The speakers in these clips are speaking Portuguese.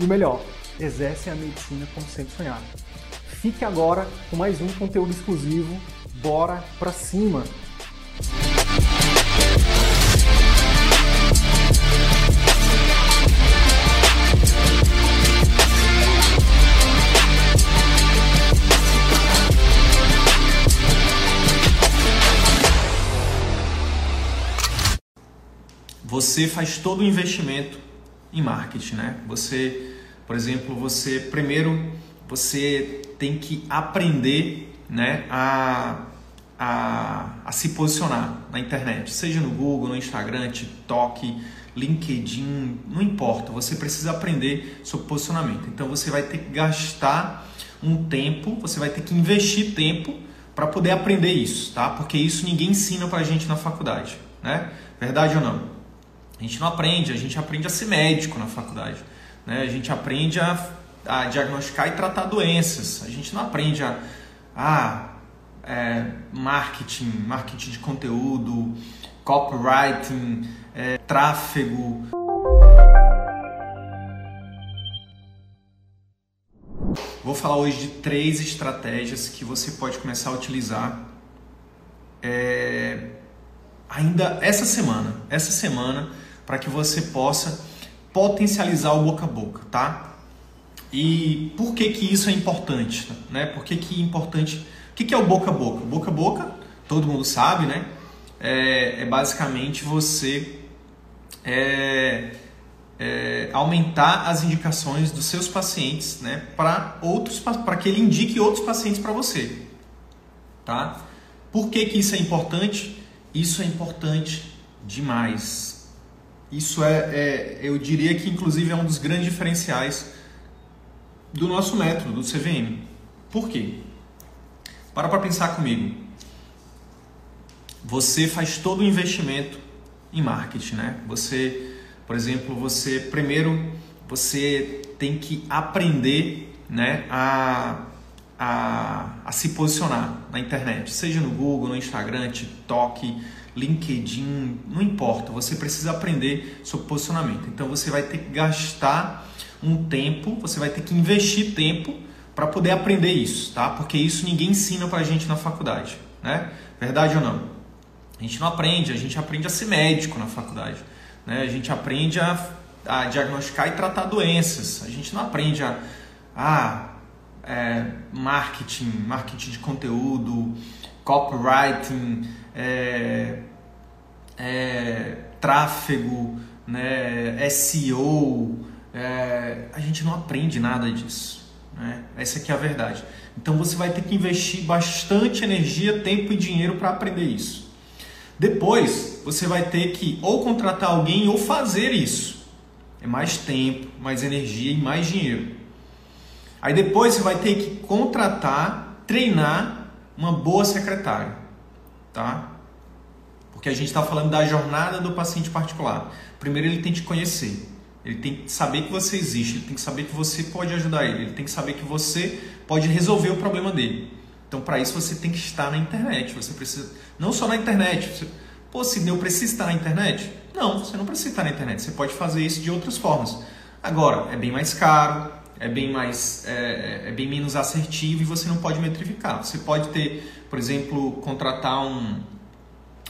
e o melhor, exercem a medicina como sempre sonhado. Fique agora com mais um conteúdo exclusivo. Bora pra cima! Você faz todo o investimento em marketing, né? Você, por exemplo, você primeiro você tem que aprender, né, a, a, a se posicionar na internet, seja no Google, no Instagram, TikTok, LinkedIn, não importa. Você precisa aprender sobre posicionamento. Então você vai ter que gastar um tempo, você vai ter que investir tempo para poder aprender isso, tá? Porque isso ninguém ensina para a gente na faculdade, né? Verdade ou não? A gente não aprende, a gente aprende a ser médico na faculdade. Né? A gente aprende a, a diagnosticar e tratar doenças. A gente não aprende a, a é, marketing, marketing de conteúdo, copywriting, é, tráfego. Vou falar hoje de três estratégias que você pode começar a utilizar é, ainda essa semana. Essa semana para que você possa potencializar o boca a boca, tá? E por que que isso é importante, né? Por que que é importante? O que que é o boca a boca? Boca a boca, todo mundo sabe, né? É, é basicamente você é, é, aumentar as indicações dos seus pacientes, né? Para outros, para que ele indique outros pacientes para você, tá? Por que que isso é importante? Isso é importante demais isso é, é, eu diria que inclusive é um dos grandes diferenciais do nosso método, do CVM. Por quê? Para para pensar comigo. Você faz todo o investimento em marketing, né? Você, por exemplo, você primeiro você tem que aprender, né, a, a, a se posicionar na internet, seja no Google, no Instagram, TikTok, LinkedIn, não importa, você precisa aprender sobre posicionamento. Então você vai ter que gastar um tempo, você vai ter que investir tempo para poder aprender isso, tá? Porque isso ninguém ensina para a gente na faculdade, né? Verdade ou não? A gente não aprende, a gente aprende a ser médico na faculdade, né? A gente aprende a, a diagnosticar e tratar doenças, a gente não aprende a, a é, marketing, marketing de conteúdo, copywriting, é, é, tráfego, né, SEO, é, a gente não aprende nada disso. Né? Essa aqui é a verdade. Então você vai ter que investir bastante energia, tempo e dinheiro para aprender isso. Depois você vai ter que ou contratar alguém ou fazer isso. É mais tempo, mais energia e mais dinheiro. Aí depois você vai ter que contratar, treinar uma boa secretária tá? Porque a gente está falando da jornada do paciente particular. Primeiro ele tem que conhecer, ele tem que saber que você existe, ele tem que saber que você pode ajudar ele, ele tem que saber que você pode resolver o problema dele. Então, para isso você tem que estar na internet. Você precisa, não só na internet. Você, Pô, Sidney, eu preciso estar na internet? Não, você não precisa estar na internet. Você pode fazer isso de outras formas. Agora, é bem mais caro, é bem mais, é, é bem menos assertivo e você não pode metrificar. Você pode ter por exemplo, contratar um,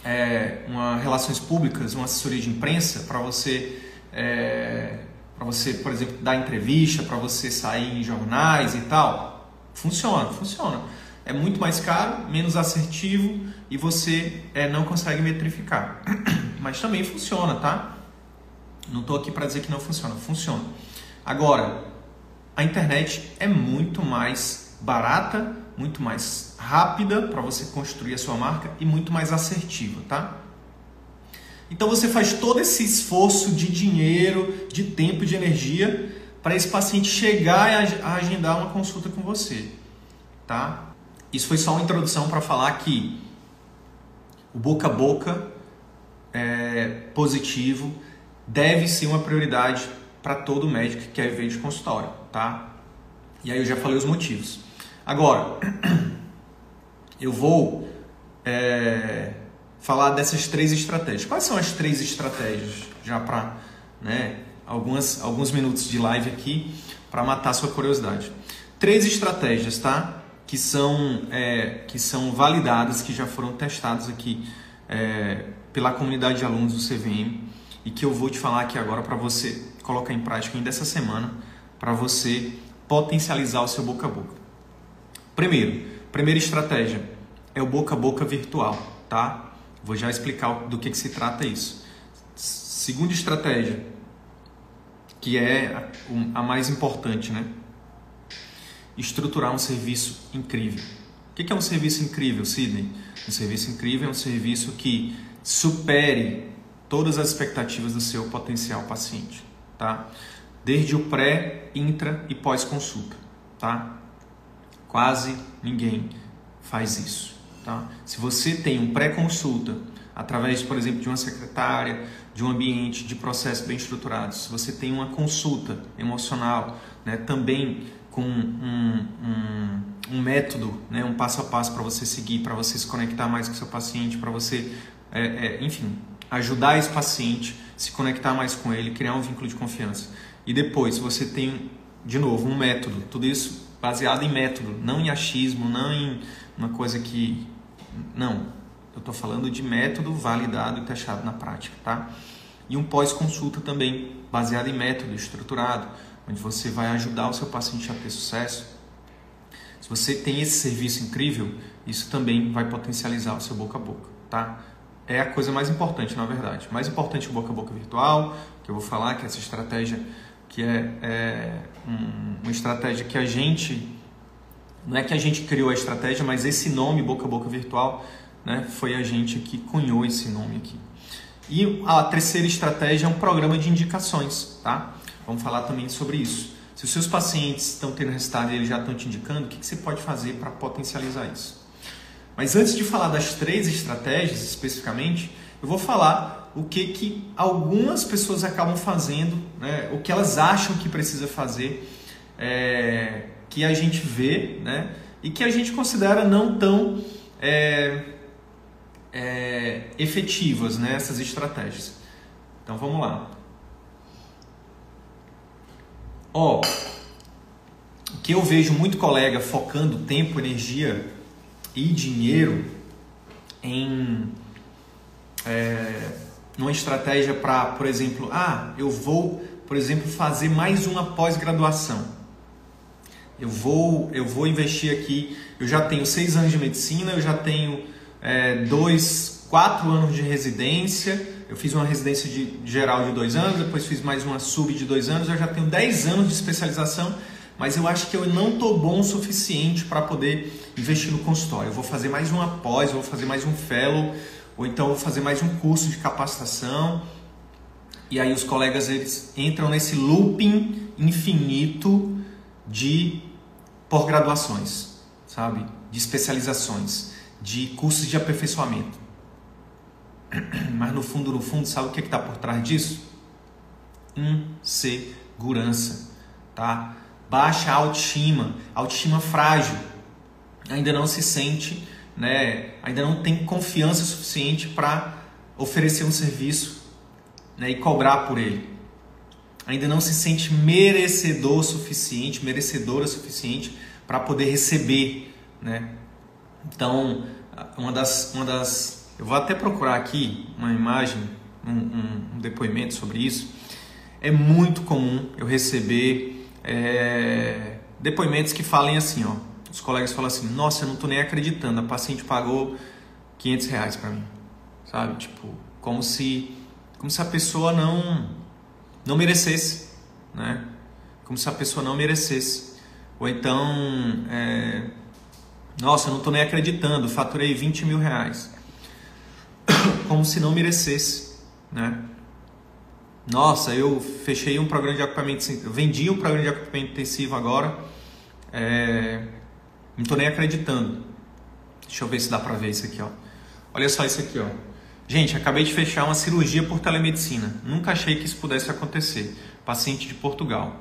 é, uma relações públicas, uma assessoria de imprensa para você, é, para você, por exemplo, dar entrevista, para você sair em jornais e tal, funciona, funciona. É muito mais caro, menos assertivo e você é, não consegue metrificar. Mas também funciona, tá? Não estou aqui para dizer que não funciona, funciona. Agora, a internet é muito mais barata, muito mais rápida para você construir a sua marca e muito mais assertiva, tá? Então você faz todo esse esforço de dinheiro, de tempo de energia para esse paciente chegar a agendar uma consulta com você, tá? Isso foi só uma introdução para falar que o boca a boca é, positivo deve ser uma prioridade para todo médico que quer ver de consultório, tá? E aí eu já falei os motivos. Agora, eu vou é, falar dessas três estratégias. Quais são as três estratégias? Já para né, algumas, alguns minutos de live aqui para matar sua curiosidade. Três estratégias, tá? Que são, é, que são validadas, que já foram testadas aqui é, pela comunidade de alunos do CVM e que eu vou te falar aqui agora para você colocar em prática ainda essa semana, para você potencializar o seu boca a boca. Primeiro, primeira estratégia é o boca a boca virtual, tá? Vou já explicar do que, que se trata isso. Segunda estratégia, que é a mais importante, né? Estruturar um serviço incrível. O que é um serviço incrível, Sidney? Um serviço incrível é um serviço que supere todas as expectativas do seu potencial paciente, tá? Desde o pré, intra e pós-consulta, tá? Quase ninguém faz isso, tá? Se você tem um pré-consulta através, por exemplo, de uma secretária, de um ambiente de processos bem estruturados, se você tem uma consulta emocional, né, também com um, um, um método, né, um passo a passo para você seguir, para você se conectar mais com seu paciente, para você, é, é, enfim, ajudar esse paciente, se conectar mais com ele, criar um vínculo de confiança. E depois, você tem, de novo, um método, tudo isso baseado em método, não em achismo, não em uma coisa que. Não. Eu estou falando de método validado e testado na prática, tá? E um pós-consulta também, baseado em método estruturado, onde você vai ajudar o seu paciente a ter sucesso. Se você tem esse serviço incrível, isso também vai potencializar o seu boca a boca, tá? É a coisa mais importante, na verdade. Mais importante o boca a boca virtual, que eu vou falar, que é essa estratégia que é, é um, uma estratégia que a gente não é que a gente criou a estratégia, mas esse nome boca a boca virtual, né, foi a gente que cunhou esse nome aqui. E a terceira estratégia é um programa de indicações, tá? Vamos falar também sobre isso. Se os seus pacientes estão tendo resultado e eles já estão te indicando, o que, que você pode fazer para potencializar isso? Mas antes de falar das três estratégias especificamente, eu vou falar o que, que algumas pessoas acabam fazendo, né? o que elas acham que precisa fazer, é, que a gente vê né? e que a gente considera não tão é, é, efetivas né? essas estratégias. Então vamos lá. Ó, o que eu vejo muito colega focando tempo, energia e dinheiro em é, uma estratégia para, por exemplo, ah, eu vou, por exemplo, fazer mais uma pós-graduação. Eu vou, eu vou investir aqui. Eu já tenho seis anos de medicina, eu já tenho é, dois, quatro anos de residência. Eu fiz uma residência de, geral de dois anos, depois fiz mais uma sub de dois anos. Eu já tenho dez anos de especialização, mas eu acho que eu não estou bom o suficiente para poder investir no consultório. Eu vou fazer mais uma pós, eu vou fazer mais um fellow ou então vou fazer mais um curso de capacitação. E aí os colegas eles entram nesse looping infinito de pós-graduações, sabe? De especializações, de cursos de aperfeiçoamento. Mas no fundo, no fundo, sabe o que é está por trás disso? Insegurança, tá? Baixa autoestima, autoestima frágil, ainda não se sente né, ainda não tem confiança suficiente para oferecer um serviço né, e cobrar por ele. Ainda não se sente merecedor suficiente, merecedora suficiente para poder receber. Né? Então, uma das, uma das. Eu vou até procurar aqui uma imagem, um, um, um depoimento sobre isso. É muito comum eu receber é, depoimentos que falem assim, ó os colegas falam assim: Nossa, eu não tô nem acreditando, a paciente pagou 500 reais para mim, sabe? Tipo, como se, como se a pessoa não, não merecesse, né? Como se a pessoa não merecesse. Ou então, é, Nossa, eu não tô nem acreditando, faturei 20 mil reais. Como se não merecesse, né? Nossa, eu fechei um programa de acompanhamento, vendi um programa de acompanhamento intensivo agora. É, não tô nem acreditando. Deixa eu ver se dá pra ver isso aqui, ó. Olha só isso aqui, ó. Gente, acabei de fechar uma cirurgia por telemedicina. Nunca achei que isso pudesse acontecer. Paciente de Portugal.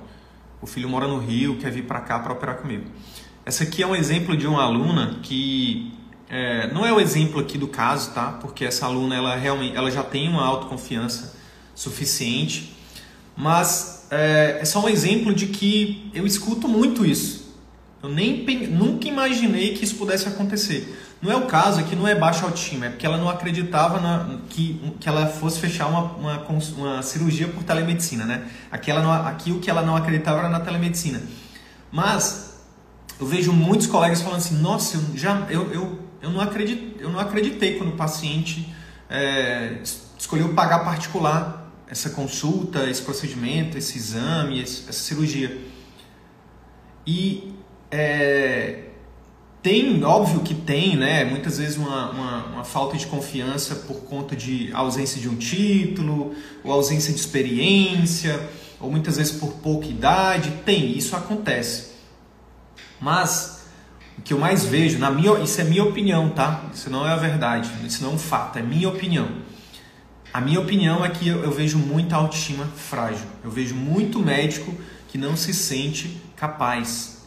O filho mora no Rio, quer vir para cá para operar comigo. Essa aqui é um exemplo de uma aluna que é, não é o exemplo aqui do caso, tá? Porque essa aluna ela realmente ela já tem uma autoconfiança suficiente, mas é, é só um exemplo de que eu escuto muito isso. Eu nem nunca imaginei que isso pudesse acontecer. Não é o caso aqui, não é baixa autoestima, é porque ela não acreditava na, que, que ela fosse fechar uma, uma, uma cirurgia por telemedicina, né? Aqui, ela não, aqui o que ela não acreditava era na telemedicina. Mas eu vejo muitos colegas falando assim, nossa, eu, já, eu, eu, eu, não, eu não acreditei quando o paciente é, escolheu pagar particular essa consulta, esse procedimento, esse exame, essa cirurgia. E é, tem, óbvio que tem, né? Muitas vezes uma, uma, uma, falta de confiança por conta de ausência de um título, ou ausência de experiência, ou muitas vezes por pouca idade. Tem, isso acontece. Mas o que eu mais vejo, na minha, isso é minha opinião, tá? Isso não é a verdade, isso não é um fato, é minha opinião. A minha opinião é que eu, vejo muita autoestima frágil. Eu vejo muito médico que não se sente capaz.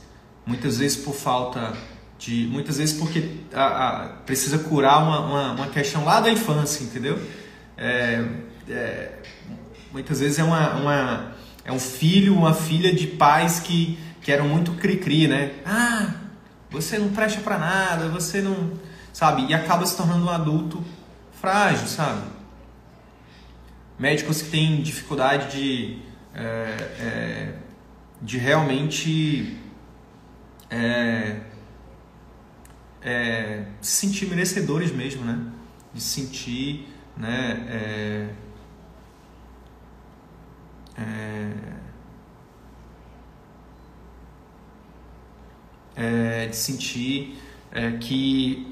Muitas vezes por falta de muitas vezes porque a, a, precisa curar uma, uma, uma, questão lá da infância, entendeu? É, é, muitas vezes é, uma, uma, é um filho, uma filha de pais que, que eram muito cri-cri, né? Ah, você não presta para nada, você não. Sabe? E acaba se tornando um adulto frágil, sabe? Médicos que têm dificuldade de, é, é de realmente. É, é, se sentir merecedores mesmo, né? De sentir, né? É, é, de sentir que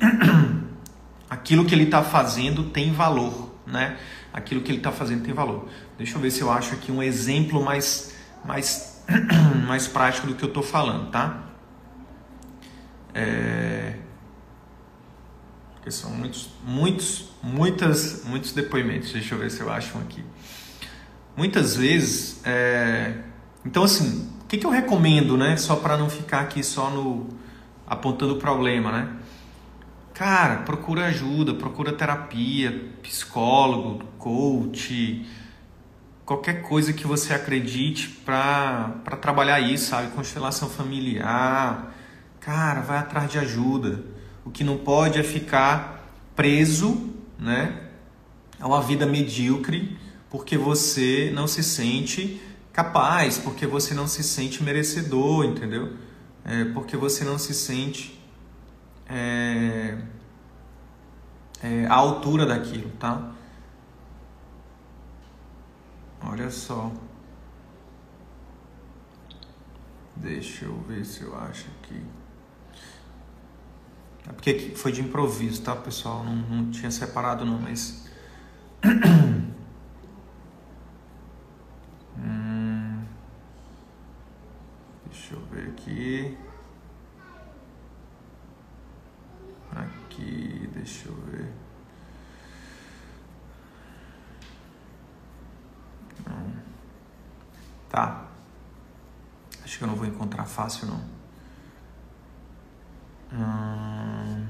aquilo que ele está fazendo tem valor, né? Aquilo que ele está fazendo tem valor. Deixa eu ver se eu acho aqui um exemplo mais, mais, mais prático do que eu estou falando, tá? É... Porque são muitos, muitos, muitas, muitos depoimentos. Deixa eu ver se eu acho um aqui. Muitas vezes, é... então assim, o que, que eu recomendo, né? Só para não ficar aqui só no apontando o problema, né? Cara, procura ajuda, procura terapia, psicólogo, coach, qualquer coisa que você acredite para trabalhar isso, sabe? Constelação familiar. Cara, vai atrás de ajuda. O que não pode é ficar preso, né, a uma vida medíocre, porque você não se sente capaz, porque você não se sente merecedor, entendeu? É, porque você não se sente é, é, à altura daquilo, tá? Olha só. Deixa eu ver se eu acho aqui. É porque foi de improviso, tá, pessoal? Não, não tinha separado não, mas. hum... Deixa eu ver aqui. Aqui, deixa eu ver. Tá. Acho que eu não vou encontrar fácil não. Hum...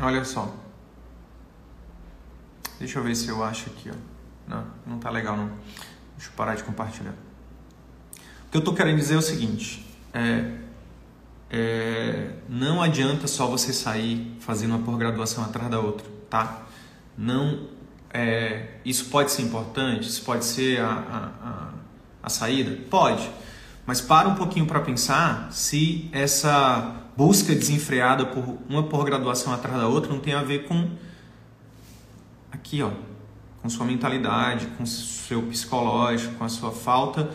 Olha só. Deixa eu ver se eu acho aqui, ó. Não, não tá legal não. Deixa eu parar de compartilhar. O que eu tô querendo dizer é o seguinte. É, é, não adianta só você sair fazendo uma pós-graduação atrás da outra, tá? Não é, isso pode ser importante? Isso pode ser a, a, a, a saída? Pode. Mas para um pouquinho para pensar se essa busca desenfreada por uma pós-graduação atrás da outra não tem a ver com aqui, ó, com sua mentalidade, com seu psicológico, com a sua falta,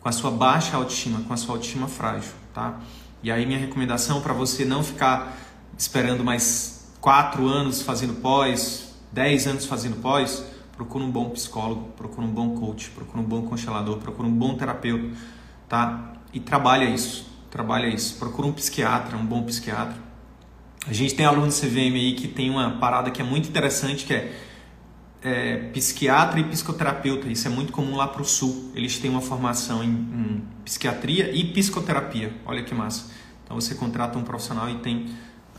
com a sua baixa autoestima, com a sua autoestima frágil, tá? E aí minha recomendação para você não ficar esperando mais quatro anos fazendo pós, dez anos fazendo pós, procura um bom psicólogo, procura um bom coach, procura um bom constelador, procura um bom terapeuta, tá? E trabalha isso, trabalha isso. Procura um psiquiatra, um bom psiquiatra. A gente tem aluno do CVM aí que tem uma parada que é muito interessante, que é, é psiquiatra e psicoterapeuta. Isso é muito comum lá para o sul. Eles têm uma formação em, em psiquiatria e psicoterapia. Olha que massa. Então você contrata um profissional e tem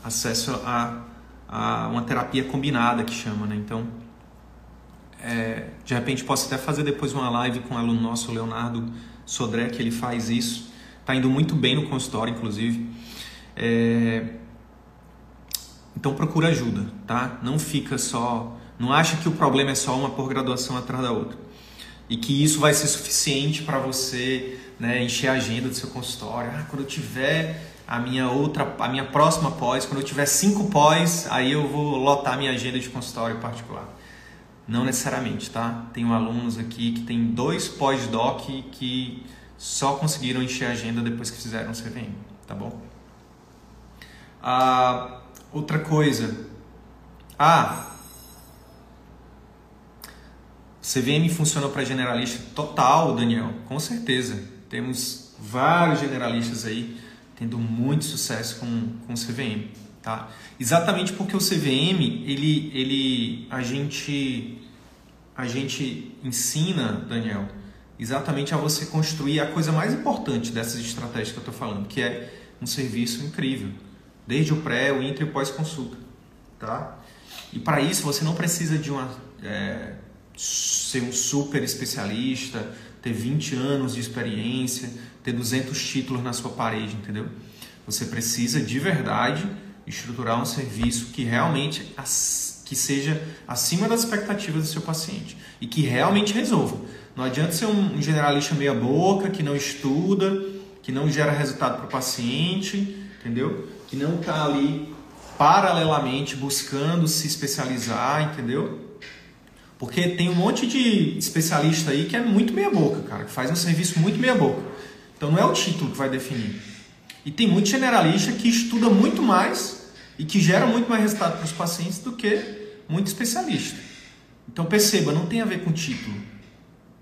acesso a, a uma terapia combinada que chama, né? Então, é, de repente posso até fazer depois uma live com um aluno nosso, Leonardo Sodré, que ele faz isso. Está indo muito bem no consultório, inclusive. É, então procura ajuda, tá? Não fica só, não acha que o problema é só uma por-graduação atrás da outra e que isso vai ser suficiente para você né, encher a agenda do seu consultório. Ah, quando eu tiver a minha outra, a minha próxima pós, quando eu tiver cinco pós, aí eu vou lotar minha agenda de consultório particular. Não necessariamente, tá? Tenho alunos aqui que tem dois pós-doc que só conseguiram encher a agenda depois que fizeram o CVM, tá bom? Ah, outra coisa. Ah, CVM funciona para generalista total, Daniel, com certeza. Temos vários generalistas aí tendo muito sucesso com, com o CVM, tá? Exatamente porque o CVM, ele, ele, a gente, a gente ensina, Daniel, exatamente a você construir a coisa mais importante dessas estratégias que eu estou falando, que é um serviço incrível, desde o pré, o intra e o pós-consulta, tá? E para isso você não precisa de uma é, ser um super especialista, ter 20 anos de experiência, ter 200 títulos na sua parede, entendeu? Você precisa de verdade estruturar um serviço que realmente que seja acima das expectativas do seu paciente e que realmente resolva. Não adianta ser um generalista meia boca, que não estuda, que não gera resultado para o paciente, entendeu? Que não está ali paralelamente buscando se especializar, entendeu? Porque tem um monte de especialista aí que é muito meia boca, cara, que faz um serviço muito meia boca. Então não é o título que vai definir. E tem muito generalista que estuda muito mais e que gera muito mais resultado para os pacientes do que muito especialista. Então perceba, não tem a ver com título.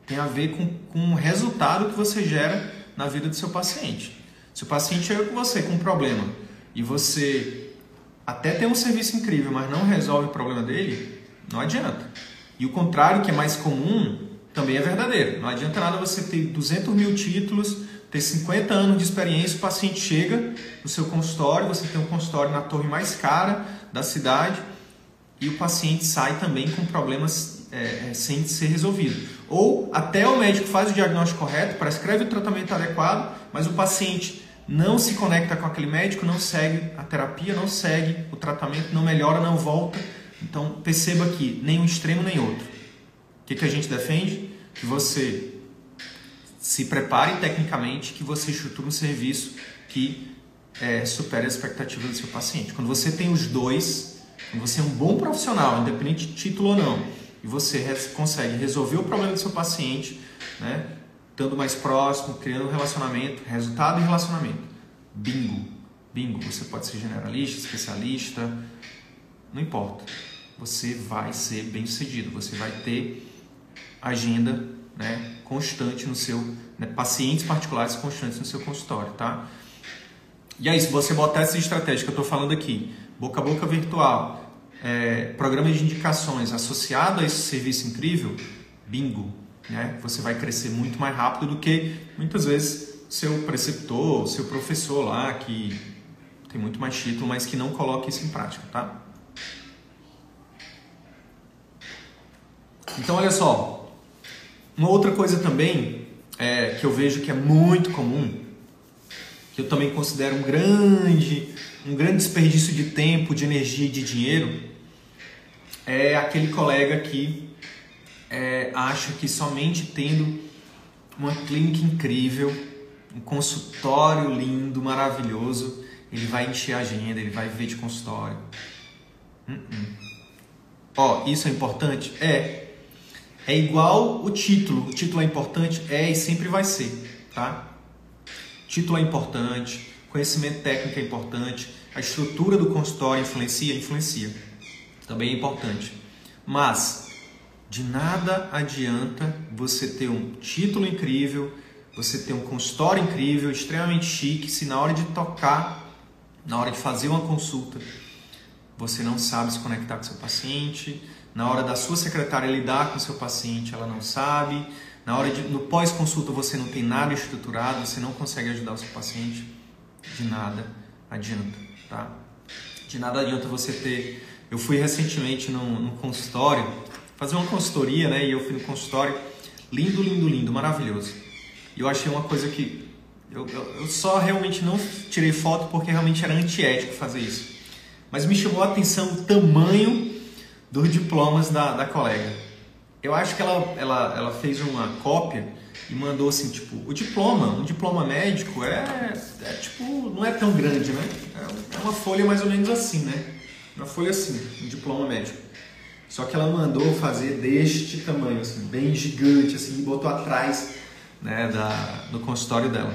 Tem a ver com, com o resultado que você gera na vida do seu paciente. Se o paciente chega com você com um problema e você até tem um serviço incrível, mas não resolve o problema dele, não adianta. E o contrário, que é mais comum, também é verdadeiro. Não adianta nada você ter 200 mil títulos, ter 50 anos de experiência, o paciente chega no seu consultório, você tem um consultório na torre mais cara da cidade e o paciente sai também com problemas é, é, sem ser resolvido. Ou até o médico faz o diagnóstico correto, prescreve o tratamento adequado, mas o paciente não se conecta com aquele médico, não segue a terapia, não segue o tratamento, não melhora, não volta. Então perceba que nem um extremo nem outro. O que, que a gente defende? Que você se prepare tecnicamente, que você estruture um serviço que é, supere as expectativas do seu paciente. Quando você tem os dois, quando você é um bom profissional, independente de título ou não, e você consegue resolver o problema do seu paciente, né, estando mais próximo, criando um relacionamento, resultado e relacionamento. Bingo. Bingo. Você pode ser generalista, especialista, não importa. Você vai ser bem sucedido, você vai ter agenda né, constante no seu, né, pacientes particulares constantes no seu consultório, tá? E aí, se você botar essa estratégia que eu estou falando aqui, boca a boca virtual, é, programa de indicações associado a esse serviço incrível, bingo, né? Você vai crescer muito mais rápido do que muitas vezes seu preceptor, seu professor lá que tem muito mais título, mas que não coloca isso em prática, tá? Então, olha só, uma outra coisa também é, que eu vejo que é muito comum, que eu também considero um grande, um grande desperdício de tempo, de energia e de dinheiro, é aquele colega que é, acha que somente tendo uma clínica incrível, um consultório lindo, maravilhoso, ele vai encher a agenda, ele vai viver de consultório. Uh -uh. Ó, isso é importante? É, é igual o título. O título é importante? É e sempre vai ser, tá? Título é importante, conhecimento técnico é importante, a estrutura do consultório influencia, influencia, também é importante. Mas de nada adianta você ter um título incrível, você ter um consultório incrível, extremamente chique, se na hora de tocar, na hora de fazer uma consulta, você não sabe se conectar com seu paciente, na hora da sua secretária lidar com seu paciente, ela não sabe, na hora de no pós-consulta você não tem nada estruturado, você não consegue ajudar o seu paciente, de nada adianta, tá? De nada adianta você ter. Eu fui recentemente num, num consultório fazer uma consultoria, né? E eu fui no consultório, lindo, lindo, lindo, maravilhoso. E eu achei uma coisa que eu, eu, eu só realmente não tirei foto porque realmente era antiético fazer isso. Mas me chamou a atenção o tamanho dos diplomas da, da colega. Eu acho que ela, ela, ela fez uma cópia e mandou assim, tipo, o diploma, um diploma médico é, é tipo, não é tão grande, né? É, é uma folha mais ou menos assim, né? Uma folha assim, um diploma médico. Só que ela mandou fazer deste tamanho, assim, bem gigante, assim, e botou atrás né, da, do consultório dela.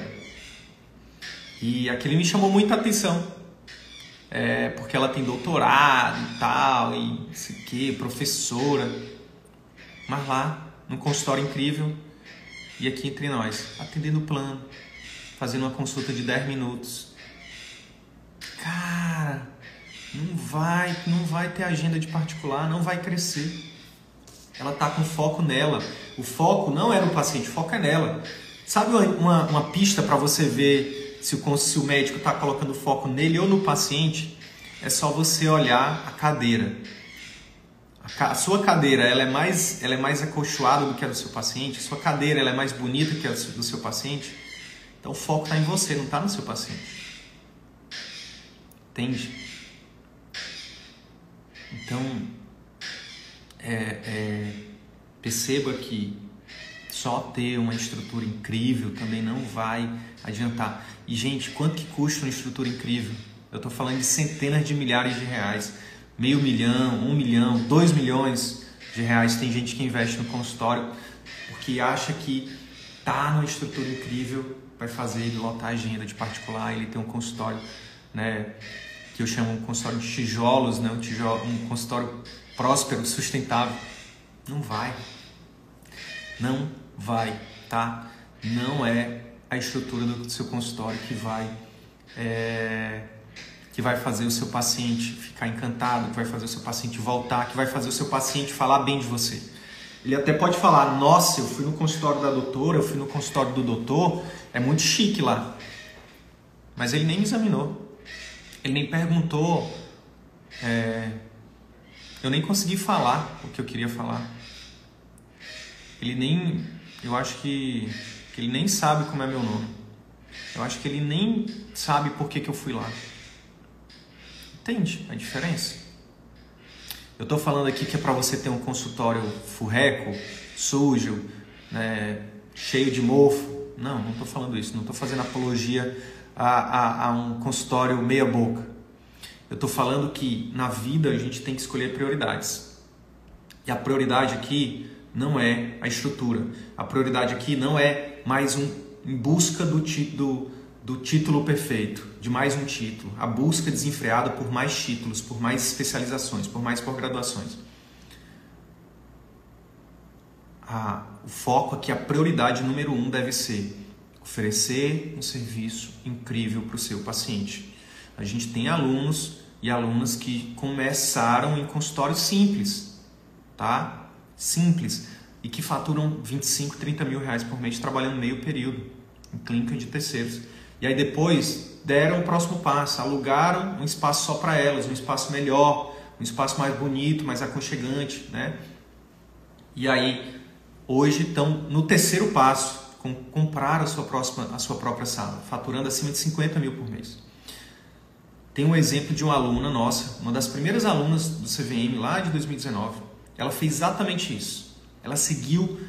E aquele me chamou muita atenção, é, porque ela tem doutorado e tal, e não sei o que, professora. Mas lá, num consultório incrível, e aqui entre nós, atendendo o plano, fazendo uma consulta de 10 minutos. Cara, não vai, não vai ter agenda de particular, não vai crescer. Ela está com foco nela. O foco não é no paciente, o foco é nela. Sabe uma, uma pista para você ver se o, se o médico está colocando foco nele ou no paciente? É só você olhar a cadeira. A, a sua cadeira ela é, mais, ela é mais acolchoada do que a do seu paciente. A sua cadeira ela é mais bonita que a do seu paciente. Então o foco está em você, não está no seu paciente. Entende? Então, é, é, perceba que só ter uma estrutura incrível também não vai adiantar. E, gente, quanto que custa uma estrutura incrível? Eu estou falando de centenas de milhares de reais. Meio milhão, um milhão, dois milhões de reais. Tem gente que investe no consultório porque acha que tá numa estrutura incrível vai fazer ele lotar a agenda de particular, ele tem um consultório né, que eu chamo um consultório de tijolos, né? um, tijolo, um consultório próspero, sustentável. Não vai. Não vai, tá? Não é a estrutura do seu consultório que vai é, que vai fazer o seu paciente ficar encantado, que vai fazer o seu paciente voltar, que vai fazer o seu paciente falar bem de você. Ele até pode falar: Nossa, eu fui no consultório da doutora, eu fui no consultório do doutor, é muito chique lá. Mas ele nem me examinou. Ele nem perguntou. É, eu nem consegui falar o que eu queria falar. Ele nem. Eu acho que, que ele nem sabe como é meu nome. Eu acho que ele nem sabe por que, que eu fui lá. Entende a diferença? Eu estou falando aqui que é para você ter um consultório furreco, sujo, né, cheio de mofo. Não, não estou falando isso. Não estou fazendo apologia a, a, a um consultório meia boca. Eu estou falando que na vida a gente tem que escolher prioridades. E a prioridade aqui não é a estrutura. A prioridade aqui não é mais um em busca do, do, do título perfeito, de mais um título. A busca desenfreada por mais títulos, por mais especializações, por mais pós-graduações. o foco aqui, a prioridade número um deve ser oferecer um serviço incrível para o seu paciente. A gente tem alunos e alunas que começaram em consultórios simples, tá? Simples e que faturam 25, 30 mil reais por mês trabalhando meio período em clínica de terceiros. E aí depois deram o próximo passo, alugaram um espaço só para elas, um espaço melhor, um espaço mais bonito, mais aconchegante, né? E aí hoje estão no terceiro passo, com, comprar a sua, próxima, a sua própria sala, faturando acima de 50 mil por mês. Tem um exemplo de uma aluna nossa, uma das primeiras alunas do CVM lá de 2019. Ela fez exatamente isso. Ela seguiu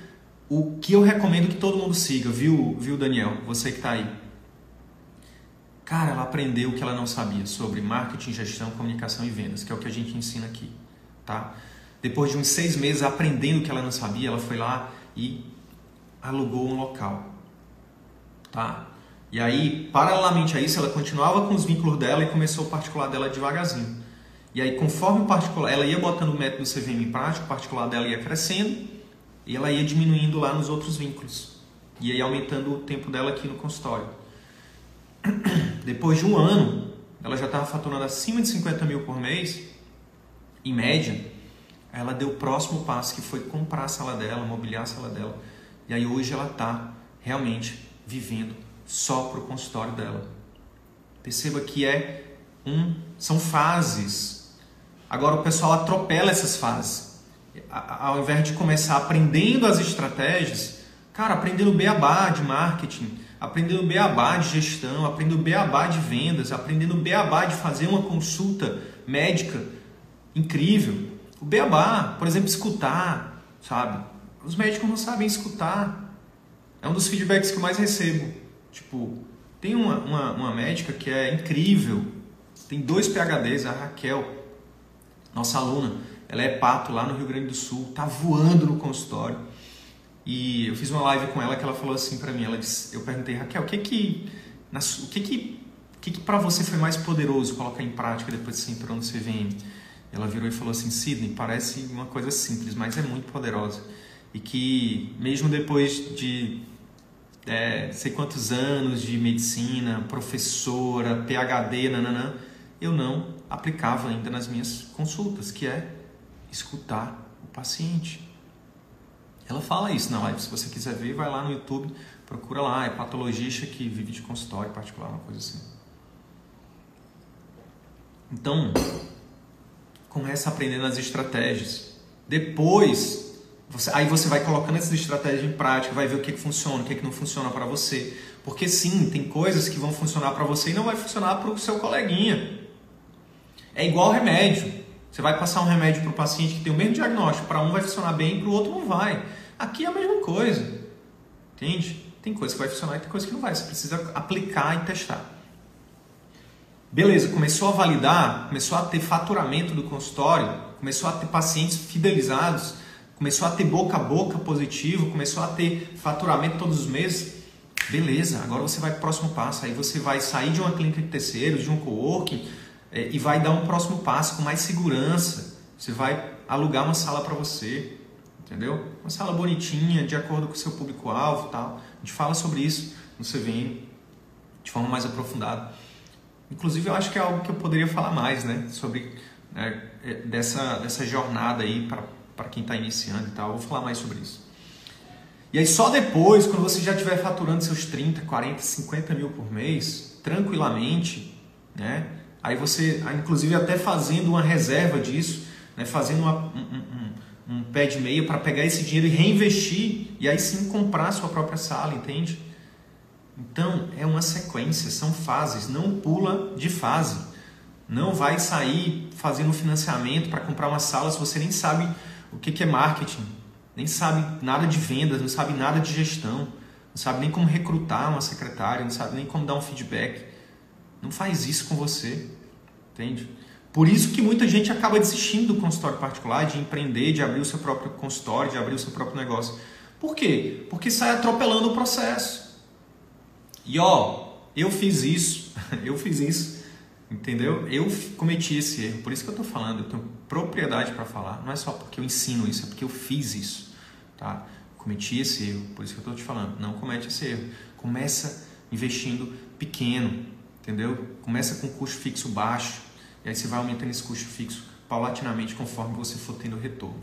o que eu recomendo que todo mundo siga, viu, viu Daniel? Você que está aí. Cara, ela aprendeu o que ela não sabia sobre marketing, gestão, comunicação e vendas, que é o que a gente ensina aqui, tá? Depois de uns seis meses aprendendo o que ela não sabia, ela foi lá e alugou um local, tá? E aí, paralelamente a isso, ela continuava com os vínculos dela e começou o particular dela devagarzinho. E aí, conforme o particular, ela ia botando o método CVM em prática, o particular dela ia crescendo e ela ia diminuindo lá nos outros vínculos. E aí aumentando o tempo dela aqui no consultório. Depois de um ano, ela já estava faturando acima de 50 mil por mês, em média. Ela deu o próximo passo, que foi comprar a sala dela, mobiliar a sala dela. E aí hoje ela está realmente vivendo só para o consultório dela. Perceba que é um, são fases Agora o pessoal atropela essas fases. Ao invés de começar aprendendo as estratégias, cara, aprendendo beabá de marketing, aprendendo beabá de gestão, aprendendo beabá de vendas, aprendendo beabá de fazer uma consulta médica incrível. O beabá, por exemplo, escutar, sabe? Os médicos não sabem escutar. É um dos feedbacks que eu mais recebo. Tipo, tem uma, uma, uma médica que é incrível, tem dois PHDs, a Raquel nossa aluna, ela é pato lá no Rio Grande do Sul, tá voando no consultório. E eu fiz uma live com ela que ela falou assim para mim, ela disse, eu perguntei, Raquel, o que que o que que que, que para você foi mais poderoso colocar em prática depois de você entrou no CVM? Ela virou e falou assim, Sidney, parece uma coisa simples, mas é muito poderosa. E que mesmo depois de é, sei quantos anos de medicina, professora, PhD, nananã, eu não aplicava ainda nas minhas consultas, que é escutar o paciente. Ela fala isso na live. Se você quiser ver, vai lá no YouTube, procura lá. É patologista que vive de consultório particular, uma coisa assim. Então, começa aprendendo as estratégias. Depois, você, aí você vai colocando essas estratégias em prática, vai ver o que, que funciona, o que, que não funciona para você. Porque sim, tem coisas que vão funcionar para você e não vai funcionar para o seu coleguinha. É igual remédio. Você vai passar um remédio para o paciente que tem o mesmo diagnóstico, para um vai funcionar bem, para o outro não vai. Aqui é a mesma coisa. Entende? Tem coisa que vai funcionar e tem coisa que não vai. Você precisa aplicar e testar. Beleza, começou a validar, começou a ter faturamento do consultório, começou a ter pacientes fidelizados, começou a ter boca a boca positivo, começou a ter faturamento todos os meses. Beleza, agora você vai para o próximo passo. Aí você vai sair de uma clínica de terceiros, de um coworking, é, e vai dar um próximo passo com mais segurança. Você vai alugar uma sala para você, entendeu? Uma sala bonitinha, de acordo com o seu público-alvo tal. A gente fala sobre isso no CVM de forma mais aprofundada. Inclusive, eu acho que é algo que eu poderia falar mais, né? Sobre né, é, dessa, dessa jornada aí para quem está iniciando e tal. Eu vou falar mais sobre isso. E aí, só depois, quando você já estiver faturando seus 30, 40, 50 mil por mês, tranquilamente, né? Aí você, inclusive até fazendo uma reserva disso, né, fazendo uma, um, um, um pé de meia para pegar esse dinheiro e reinvestir e aí sim comprar sua própria sala, entende? Então é uma sequência, são fases, não pula de fase. Não vai sair fazendo financiamento para comprar uma sala se você nem sabe o que é marketing, nem sabe nada de vendas, não sabe nada de gestão, não sabe nem como recrutar uma secretária, não sabe nem como dar um feedback. Não faz isso com você, entende? Por isso que muita gente acaba desistindo do consultório particular, de empreender, de abrir o seu próprio consultório, de abrir o seu próprio negócio. Por quê? Porque sai atropelando o processo. E ó, eu fiz isso, eu fiz isso, entendeu? Eu cometi esse erro, por isso que eu estou falando, eu tenho propriedade para falar. Não é só porque eu ensino isso, é porque eu fiz isso, tá? Cometi esse erro, por isso que eu estou te falando. Não comete esse erro. Começa investindo pequeno, entendeu? Começa com custo fixo baixo e aí você vai aumentando esse custo fixo paulatinamente conforme você for tendo retorno.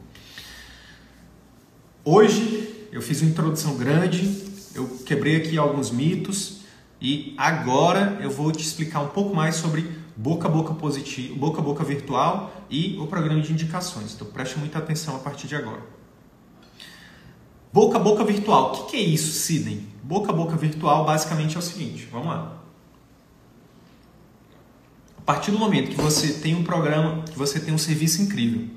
Hoje eu fiz uma introdução grande, eu quebrei aqui alguns mitos e agora eu vou te explicar um pouco mais sobre boca a boca positivo, boca a boca virtual e o programa de indicações. Então preste muita atenção a partir de agora. Boca a boca virtual. O que é isso, Sidney? Boca a boca virtual basicamente é o seguinte, vamos lá. A partir do momento que você tem um programa, que você tem um serviço incrível,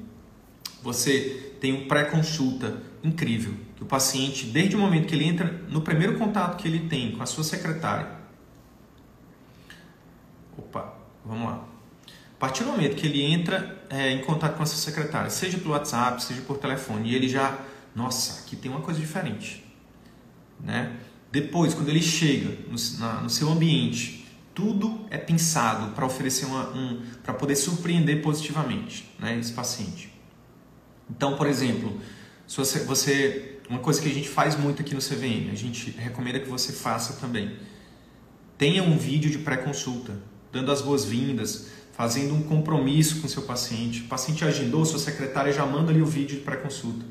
você tem um pré-consulta incrível, que o paciente, desde o momento que ele entra, no primeiro contato que ele tem com a sua secretária, opa, vamos lá. A partir do momento que ele entra é, em contato com a sua secretária, seja pelo WhatsApp, seja por telefone, e ele já, nossa, aqui tem uma coisa diferente, né? Depois, quando ele chega no, na, no seu ambiente, tudo é pensado para oferecer uma, um, para poder surpreender positivamente, né, esse paciente. Então, por exemplo, se você, você, uma coisa que a gente faz muito aqui no CVM, a gente recomenda que você faça também. Tenha um vídeo de pré-consulta, dando as boas-vindas, fazendo um compromisso com seu paciente. O paciente agendou, sua secretária já manda ali o vídeo de pré-consulta.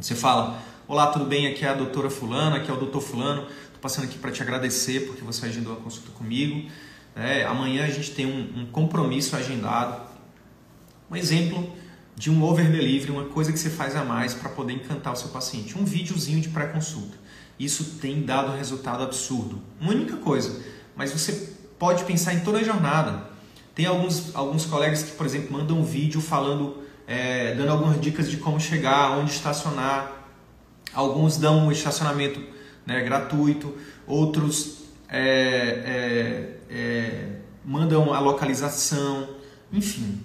Você fala: Olá, tudo bem? Aqui é a doutora Fulana, aqui é o doutor Fulano. Passando aqui para te agradecer porque você agendou a consulta comigo. É, amanhã a gente tem um, um compromisso agendado. Um exemplo de um over delivery, uma coisa que você faz a mais para poder encantar o seu paciente. Um videozinho de pré-consulta. Isso tem dado resultado absurdo. Uma única coisa, mas você pode pensar em toda a jornada. Tem alguns, alguns colegas que, por exemplo, mandam um vídeo falando, é, dando algumas dicas de como chegar, onde estacionar. Alguns dão um estacionamento né, gratuito, outros é, é, é mandam a localização, enfim.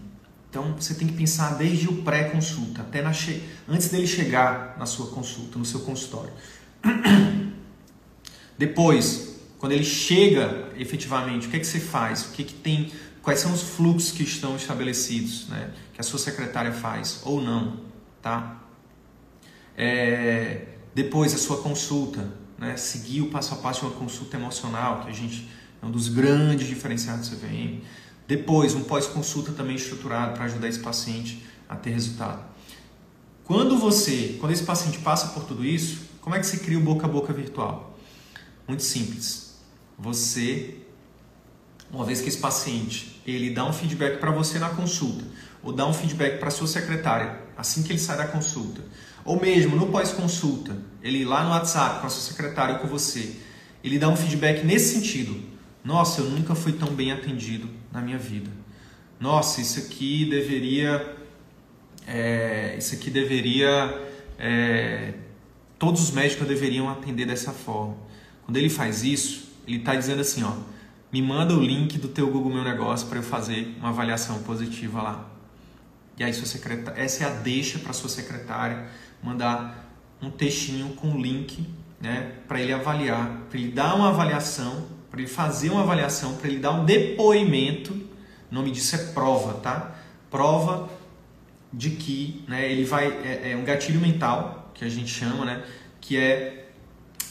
Então você tem que pensar desde o pré-consulta, até na che... antes dele chegar na sua consulta, no seu consultório. Depois, quando ele chega efetivamente, o que é que você faz? O que, é que tem? Quais são os fluxos que estão estabelecidos, né? Que a sua secretária faz ou não, tá? É, depois a sua consulta, né? Seguir o passo a passo de uma consulta emocional, que a gente é um dos grandes diferenciais do CVM. Depois, um pós-consulta também estruturado para ajudar esse paciente a ter resultado. Quando você, quando esse paciente passa por tudo isso, como é que se cria o boca a boca virtual? Muito simples. Você, uma vez que esse paciente ele dá um feedback para você na consulta, ou dá um feedback para sua secretária assim que ele sai da consulta, ou mesmo no pós-consulta, ele lá no WhatsApp com a sua secretária ou com você, ele dá um feedback nesse sentido. Nossa, eu nunca fui tão bem atendido na minha vida. Nossa, isso aqui deveria, é, isso aqui deveria é, Todos os médicos deveriam atender dessa forma. Quando ele faz isso, ele está dizendo assim, ó, me manda o link do teu Google Meu Negócio para eu fazer uma avaliação positiva lá. E aí sua secretária, essa é a deixa para sua secretária mandar um textinho com o link, né, para ele avaliar, para ele dar uma avaliação, para ele fazer uma avaliação, para ele dar um depoimento. O nome disso é prova, tá? Prova de que, né, ele vai é, é um gatilho mental que a gente chama, né? Que é,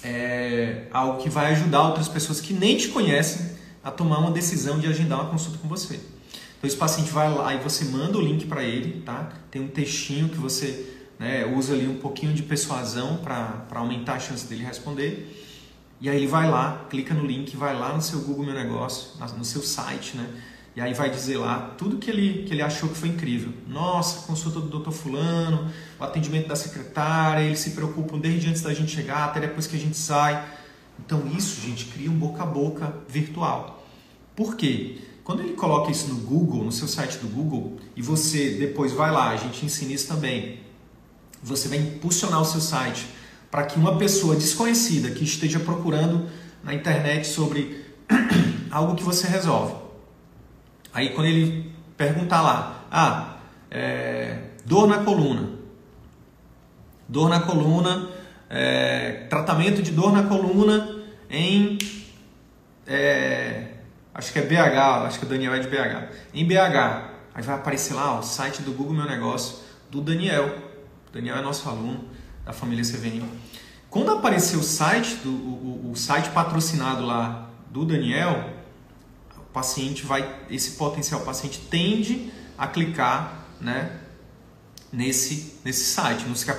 é algo que vai ajudar outras pessoas que nem te conhecem a tomar uma decisão de agendar uma consulta com você. Então esse paciente vai lá e você manda o link para ele, tá? Tem um textinho que você né, usa ali um pouquinho de persuasão para aumentar a chance dele responder. E aí ele vai lá, clica no link, vai lá no seu Google Meu Negócio, no seu site, né? E aí vai dizer lá tudo que ele, que ele achou que foi incrível. Nossa, consulta do doutor fulano, o atendimento da secretária, eles se preocupam desde antes da gente chegar até depois que a gente sai. Então isso, gente, cria um boca a boca virtual. Por quê? Quando ele coloca isso no Google, no seu site do Google, e você depois vai lá, a gente ensina isso também, você vai impulsionar o seu site para que uma pessoa desconhecida que esteja procurando na internet sobre algo que você resolve, Aí quando ele perguntar lá, ah, é, dor na coluna, dor na coluna, é, tratamento de dor na coluna em, é, acho que é BH, acho que o Daniel é de BH, em BH, aí vai aparecer lá ó, o site do Google Meu Negócio do Daniel, Daniel é nosso aluno da família CVM. Quando aparecer o site, do, o, o site patrocinado lá do Daniel, paciente vai, esse potencial paciente tende a clicar, né, nesse nesse site, nos que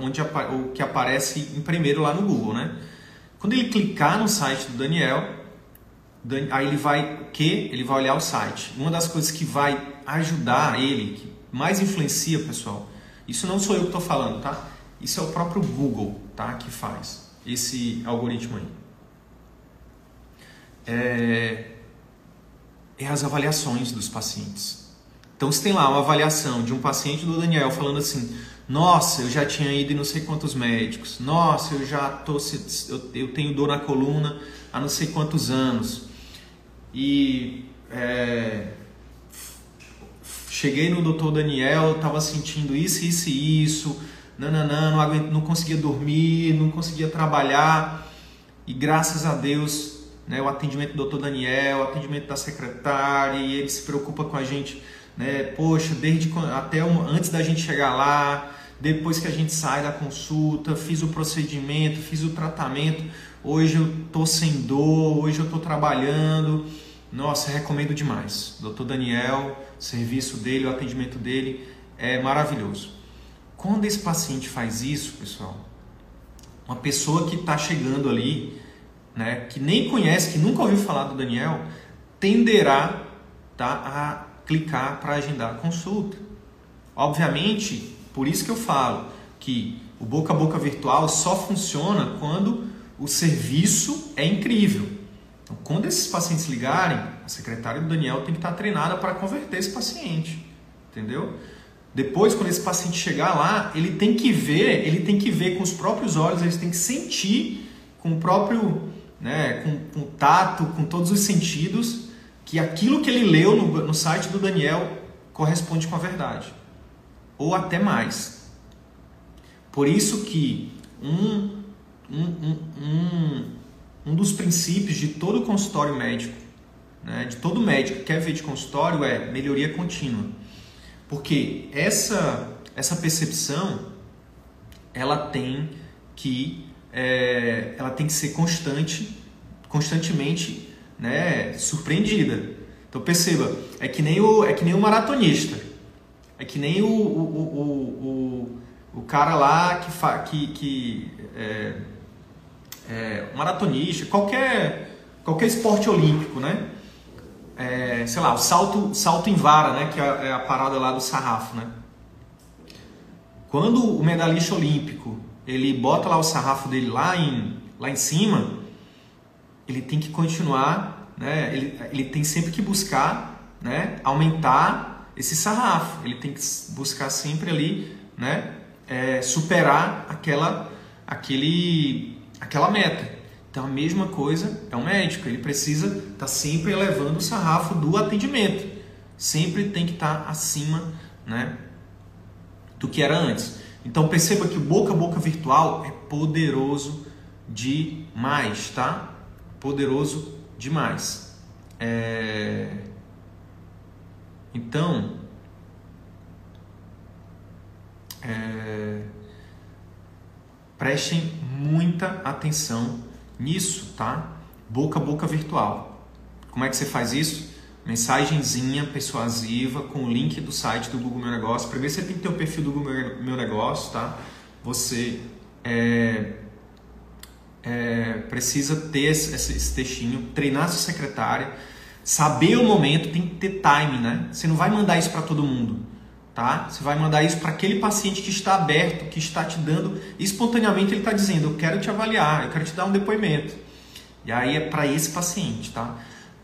onde o que aparece em primeiro lá no Google, né? Quando ele clicar no site do Daniel, aí ele vai o que? Ele vai olhar o site. Uma das coisas que vai ajudar ele, que mais influencia, pessoal, isso não sou eu que estou falando, tá? Isso é o próprio Google, tá? Que faz esse algoritmo aí. É, é as avaliações dos pacientes. Então, se tem lá uma avaliação de um paciente do Daniel falando assim: Nossa, eu já tinha ido em não sei quantos médicos, nossa, eu já tô, eu, tenho dor na coluna há não sei quantos anos, e é, cheguei no doutor Daniel, estava sentindo isso, isso e isso, nananã, não, aguent, não conseguia dormir, não conseguia trabalhar. E graças a Deus, né, o atendimento do Dr. Daniel, o atendimento da secretária, e ele se preocupa com a gente, né, poxa, desde até antes da gente chegar lá, depois que a gente sai da consulta, fiz o procedimento, fiz o tratamento, hoje eu tô sem dor, hoje eu tô trabalhando. Nossa, recomendo demais. Dr. Daniel, o serviço dele, o atendimento dele é maravilhoso. Quando esse paciente faz isso, pessoal, uma pessoa que está chegando ali, né, que nem conhece, que nunca ouviu falar do Daniel, tenderá tá, a clicar para agendar a consulta. Obviamente, por isso que eu falo que o boca a boca virtual só funciona quando o serviço é incrível. Então, quando esses pacientes ligarem, a secretária do Daniel tem que estar treinada para converter esse paciente, entendeu? Depois, quando esse paciente chegar lá, ele tem que ver, ele tem que ver com os próprios olhos, ele tem que sentir com o próprio, né, com, com o tato, com todos os sentidos, que aquilo que ele leu no, no site do Daniel corresponde com a verdade, ou até mais. Por isso que um, um, um, um, um dos princípios de todo consultório médico, né, de todo médico que quer ver de consultório é melhoria contínua. Porque essa, essa percepção ela tem que é, ela tem que ser constante, constantemente né, surpreendida. Então perceba, é que nem o, é que nem o maratonista, é que nem o, o, o, o, o cara lá que, fa, que, que é, é, maratonista, qualquer, qualquer esporte olímpico, né? é, sei lá, o salto, salto em vara, né, que é, é a parada lá do sarrafo, né? Quando o medalhista olímpico ele bota lá o sarrafo dele lá em, lá em cima, ele tem que continuar, né? Ele, ele tem sempre que buscar, né? Aumentar esse sarrafo. Ele tem que buscar sempre ali, né? É, superar aquela, aquele, aquela meta. Então a mesma coisa é um médico, ele precisa estar tá sempre elevando o sarrafo do atendimento. Sempre tem que estar tá acima né, do que era antes. Então perceba que o boca a boca virtual é poderoso demais, tá? Poderoso demais. É... Então, é... prestem muita atenção nisso, tá? Boca a boca virtual. Como é que você faz isso? Mensagenzinha persuasiva com o link do site do Google Meu Negócio. Primeiro você tem que ter o perfil do Google Meu Negócio, tá? Você é, é, precisa ter esse, esse textinho, treinar sua secretária, saber o momento, tem que ter time, né? Você não vai mandar isso para todo mundo tá? Você vai mandar isso para aquele paciente que está aberto, que está te dando, espontaneamente ele está dizendo, eu quero te avaliar, eu quero te dar um depoimento. E aí é para esse paciente, tá?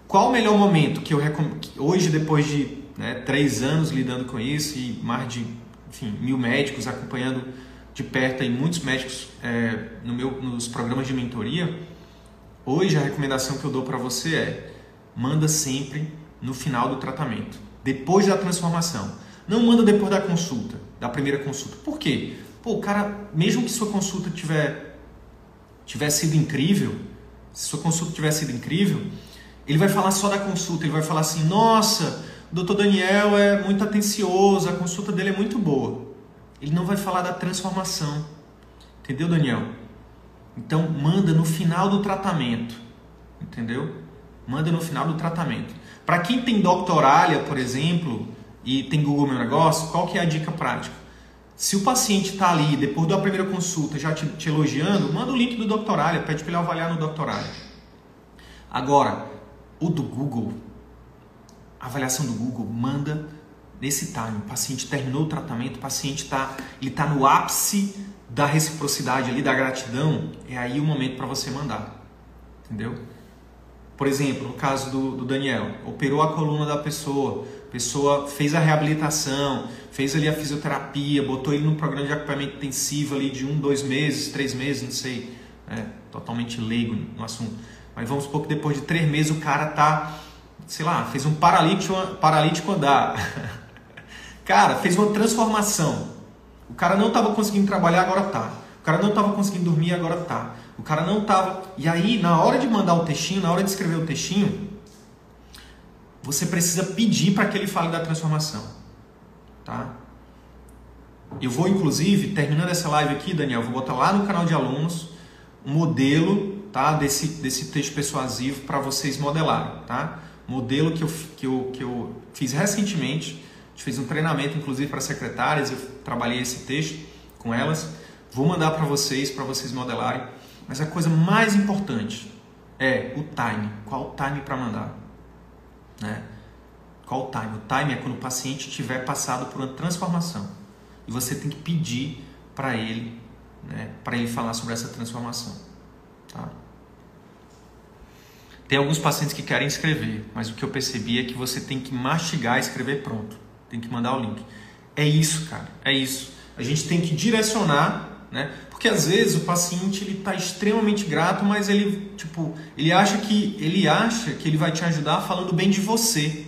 Qual o melhor momento que eu recomendo? Hoje, depois de né, três anos lidando com isso e mais de enfim, mil médicos acompanhando de perto e muitos médicos é, no meu, nos programas de mentoria, hoje a recomendação que eu dou para você é manda sempre no final do tratamento, depois da transformação. Não manda depois da consulta, da primeira consulta. Por quê? Pô, o cara, mesmo que sua consulta tiver, tiver sido incrível, se sua consulta tiver sido incrível, ele vai falar só da consulta, ele vai falar assim, nossa, o doutor Daniel é muito atencioso, a consulta dele é muito boa. Ele não vai falar da transformação. Entendeu, Daniel? Então, manda no final do tratamento. Entendeu? Manda no final do tratamento. Para quem tem doctoralha, por exemplo, e tem Google Meu Negócio, qual que é a dica prática? Se o paciente está ali, depois da primeira consulta, já te, te, elogiando, manda o link do doctoralho, pede para ele avaliar no doctoralho. Agora, o do Google, a avaliação do Google, manda nesse time. O paciente terminou o tratamento, o paciente está tá no ápice da reciprocidade ali, da gratidão, é aí o momento para você mandar. Entendeu? Por exemplo, no caso do, do Daniel, operou a coluna da pessoa, pessoa fez a reabilitação, fez ali a fisioterapia, botou ele num programa de acompanhamento intensivo ali de um, dois meses, três meses, não sei, né? totalmente leigo no assunto. Mas vamos supor que depois de três meses o cara tá, sei lá, fez um paralítico, paralítico andar. cara, fez uma transformação. O cara não estava conseguindo trabalhar, agora tá. O cara não estava conseguindo dormir, agora tá. O cara não estava. E aí, na hora de mandar o textinho, na hora de escrever o textinho, você precisa pedir para que ele fale da transformação. Tá? Eu vou, inclusive, terminando essa live aqui, Daniel, vou botar lá no canal de alunos um modelo tá, desse, desse texto persuasivo para vocês modelarem. Tá? Modelo que eu, que, eu, que eu fiz recentemente. A gente fez um treinamento, inclusive, para secretárias. Eu trabalhei esse texto com elas. Vou mandar para vocês, para vocês modelarem. Mas a coisa mais importante é o time. Qual o time para mandar? Né? Qual o time? O time é quando o paciente tiver passado por uma transformação. E você tem que pedir para ele, né, para ele falar sobre essa transformação. Tá? Tem alguns pacientes que querem escrever, mas o que eu percebi é que você tem que mastigar escrever pronto. Tem que mandar o link. É isso, cara. É isso. A gente tem que direcionar, né? Porque às vezes o paciente ele está extremamente grato, mas ele tipo ele acha que ele acha que ele vai te ajudar falando bem de você.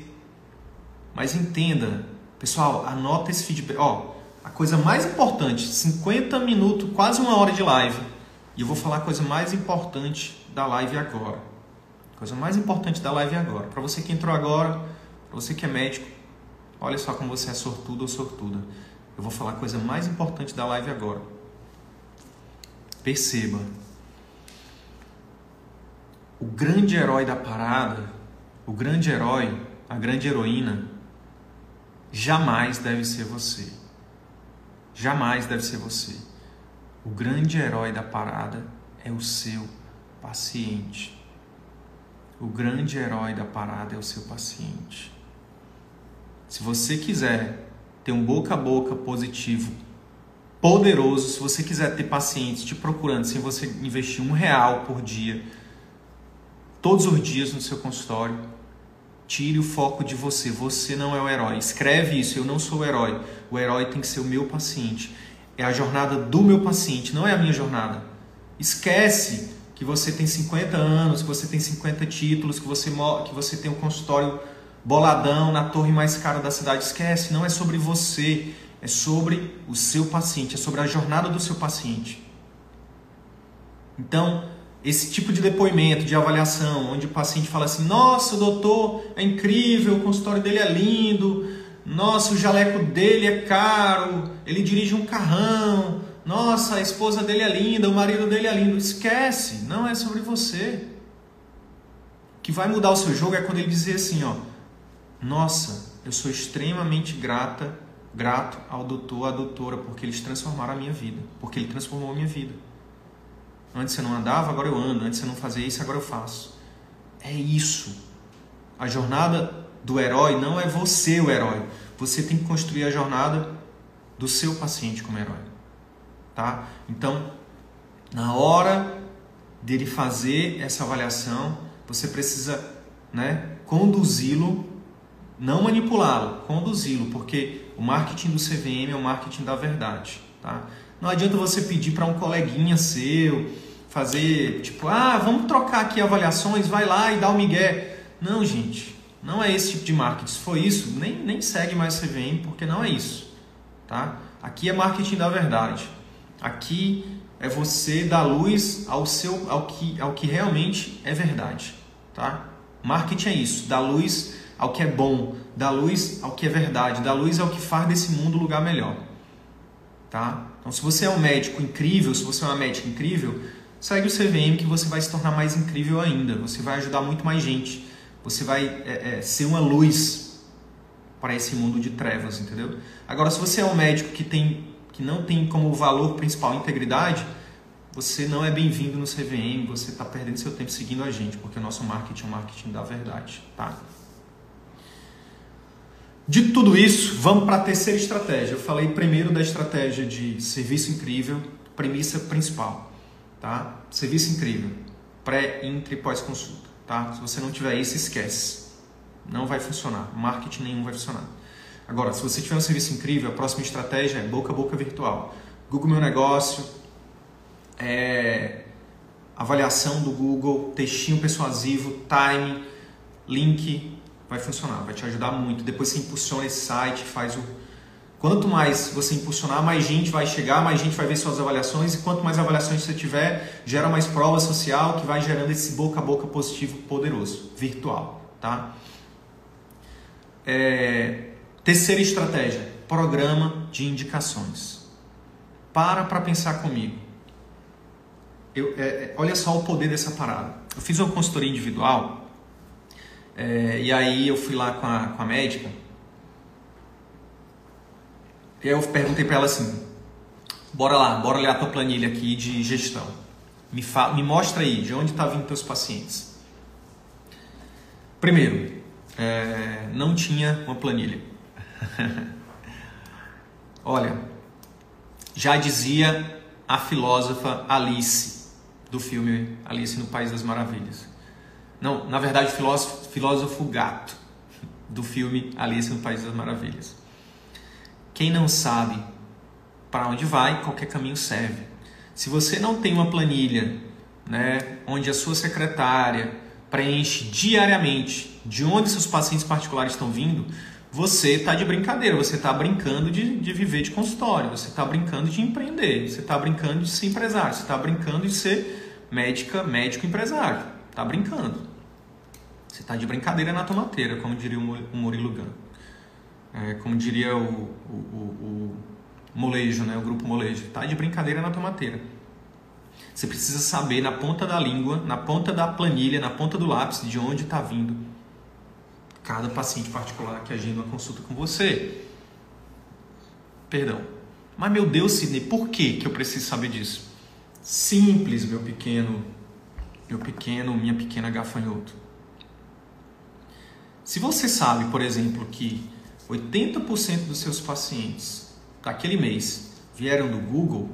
Mas entenda, pessoal, anota esse feedback. Ó, a coisa mais importante, 50 minutos, quase uma hora de live. E eu vou falar a coisa mais importante da live agora. A coisa mais importante da live agora. Para você que entrou agora, para você que é médico, olha só como você é sortudo ou sortuda. Eu vou falar a coisa mais importante da live agora. Perceba. O grande herói da parada, o grande herói, a grande heroína, jamais deve ser você. Jamais deve ser você. O grande herói da parada é o seu paciente. O grande herói da parada é o seu paciente. Se você quiser ter um boca a boca positivo, poderoso, se você quiser ter pacientes te procurando sem você investir um real por dia, todos os dias no seu consultório, tire o foco de você. Você não é o herói. Escreve isso. Eu não sou o herói. O herói tem que ser o meu paciente. É a jornada do meu paciente, não é a minha jornada. Esquece que você tem 50 anos, que você tem 50 títulos, que você, que você tem um consultório boladão na torre mais cara da cidade. Esquece, não é sobre você, é sobre o seu paciente, é sobre a jornada do seu paciente. Então, esse tipo de depoimento, de avaliação, onde o paciente fala assim: nossa, o doutor é incrível, o consultório dele é lindo, nossa, o jaleco dele é caro, ele dirige um carrão, nossa, a esposa dele é linda, o marido dele é lindo. Esquece, não é sobre você. O que vai mudar o seu jogo é quando ele dizer assim, ó, nossa, eu sou extremamente grata, grato ao doutor, à doutora, porque eles transformaram a minha vida, porque ele transformou a minha vida. Antes você não andava, agora eu ando. Antes você não fazia isso, agora eu faço. É isso. A jornada do herói não é você o herói. Você tem que construir a jornada do seu paciente como herói tá? Então, na hora dele fazer essa avaliação, você precisa, né, conduzi-lo, não manipulá-lo, conduzi-lo, porque o marketing do CVM é o marketing da verdade, tá? Não adianta você pedir para um coleguinha seu fazer, tipo, ah, vamos trocar aqui avaliações, vai lá e dá o migué. Não, gente, não é esse tipo de marketing. Se for isso, nem, nem segue mais CVM, porque não é isso, tá? Aqui é marketing da verdade. Aqui é você dar luz ao seu ao que ao que realmente é verdade, tá? Marketing é isso, dar luz ao que é bom, dar luz ao que é verdade, dar luz ao que faz desse mundo lugar melhor. Tá? Então, se você é um médico incrível, se você é uma médica incrível, segue o CVM que você vai se tornar mais incrível ainda. Você vai ajudar muito mais gente. Você vai é, é, ser uma luz para esse mundo de trevas, entendeu? Agora, se você é um médico que tem que não tem como valor principal integridade, você não é bem-vindo no CVM, você está perdendo seu tempo seguindo a gente, porque o nosso marketing é um marketing da verdade, tá? Dito tudo isso, vamos para a terceira estratégia. Eu falei primeiro da estratégia de serviço incrível, premissa principal, tá? Serviço incrível, pré, intra e pós-consulta, tá? Se você não tiver isso, esquece. Não vai funcionar, marketing nenhum vai funcionar. Agora, se você tiver um serviço incrível, a próxima estratégia é boca a boca virtual. Google Meu Negócio, é, avaliação do Google, textinho persuasivo, time, link, vai funcionar, vai te ajudar muito. Depois você impulsiona esse site, faz o, Quanto mais você impulsionar, mais gente vai chegar, mais gente vai ver suas avaliações e quanto mais avaliações você tiver, gera mais prova social que vai gerando esse boca a boca positivo poderoso, virtual, tá? É... Terceira estratégia, programa de indicações. Para para pensar comigo. Eu, é, é, olha só o poder dessa parada. Eu fiz uma consultoria individual é, e aí eu fui lá com a, com a médica e aí eu perguntei para ela assim: bora lá, bora olhar a tua planilha aqui de gestão. Me, me mostra aí de onde está vindo teus pacientes. Primeiro, é, não tinha uma planilha. Olha, já dizia a filósofa Alice do filme Alice no País das Maravilhas. Não, na verdade, filósofo, filósofo gato do filme Alice no País das Maravilhas. Quem não sabe para onde vai, qualquer caminho serve. Se você não tem uma planilha, né, onde a sua secretária preenche diariamente de onde seus pacientes particulares estão vindo, você está de brincadeira, você está brincando de, de viver de consultório, você está brincando de empreender, você está brincando de ser empresário, você está brincando de ser médica, médico empresário. Está brincando. Você está de brincadeira na tomateira, como diria o Murilo Gun é, como diria o, o, o, o, molejo, né? o grupo molejo, tá de brincadeira na tomateira. Você precisa saber na ponta da língua, na ponta da planilha, na ponta do lápis, de onde está vindo cada paciente particular que agenda uma consulta com você. Perdão. Mas meu Deus, Sidney, por que, que eu preciso saber disso? Simples, meu pequeno, meu pequeno, minha pequena gafanhoto. Se você sabe, por exemplo, que 80% dos seus pacientes daquele mês vieram do Google,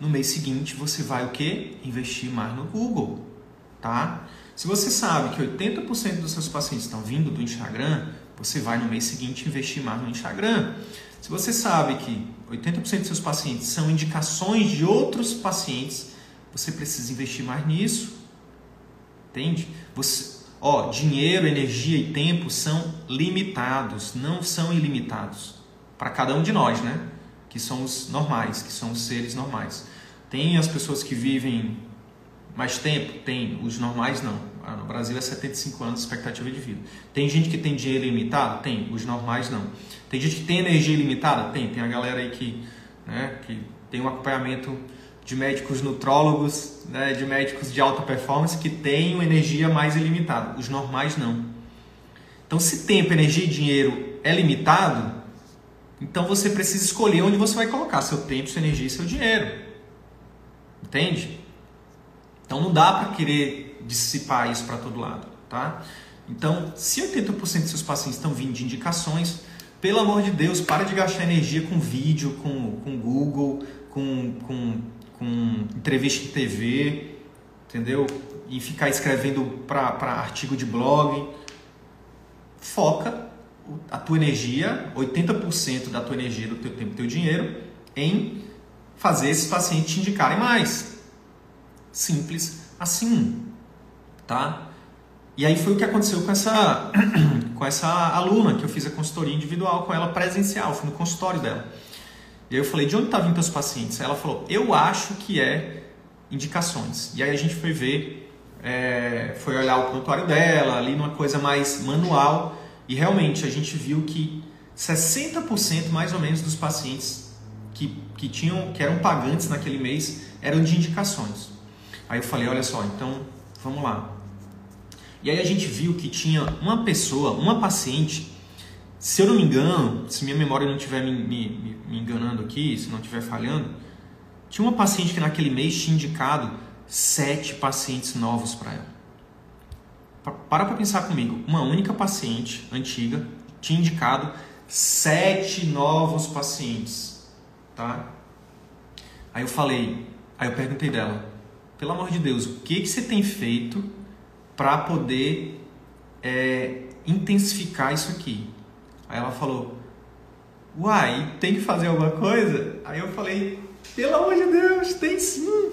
no mês seguinte você vai o que? Investir mais no Google, tá? Se você sabe que 80% dos seus pacientes estão vindo do Instagram, você vai no mês seguinte investir mais no Instagram. Se você sabe que 80% dos seus pacientes são indicações de outros pacientes, você precisa investir mais nisso. Entende? Você, Ó, dinheiro, energia e tempo são limitados, não são ilimitados. Para cada um de nós, né? Que somos normais, que somos seres normais. Tem as pessoas que vivem mais tempo? Tem. Os normais não. Ah, no Brasil é 75 anos de expectativa de vida. Tem gente que tem dinheiro ilimitado? Tem. Os normais não. Tem gente que tem energia ilimitada? Tem. Tem a galera aí que, né, que tem um acompanhamento de médicos nutrólogos, né, de médicos de alta performance que têm uma energia mais ilimitada. Os normais não. Então, se tempo, energia e dinheiro é limitado, então você precisa escolher onde você vai colocar seu tempo, sua energia e seu dinheiro. Entende? Então não dá para querer dissipar isso para todo lado, tá? Então, se 80% dos seus pacientes estão vindo de indicações, pelo amor de Deus, para de gastar energia com vídeo, com, com Google, com, com com entrevista em TV, entendeu? E ficar escrevendo para artigo de blog. Foca a tua energia, 80% da tua energia, do teu tempo, do teu dinheiro, em fazer esses pacientes te indicarem mais. Simples assim, tá? E aí foi o que aconteceu com essa, com essa aluna que eu fiz a consultoria individual com ela presencial, fui no consultório dela. E aí eu falei, de onde está vindo teus pacientes? Aí ela falou, eu acho que é indicações. E aí a gente foi ver, é, foi olhar o prontuário dela, ali numa coisa mais manual, e realmente a gente viu que 60% mais ou menos dos pacientes que, que, tinham, que eram pagantes naquele mês eram de indicações. Aí eu falei, olha só, então vamos lá. E aí a gente viu que tinha uma pessoa, uma paciente se eu não me engano, se minha memória não estiver me, me, me, enganando aqui, se não estiver falhando, tinha uma paciente que naquele mês tinha indicado sete pacientes novos para ela. Para para pensar comigo, uma única paciente antiga tinha indicado sete novos pacientes, tá? Aí eu falei, aí eu perguntei dela, pelo amor de Deus, o que que você tem feito para poder é, intensificar isso aqui? Aí ela falou, uai, tem que fazer alguma coisa? Aí eu falei, pelo amor de Deus, tem sim.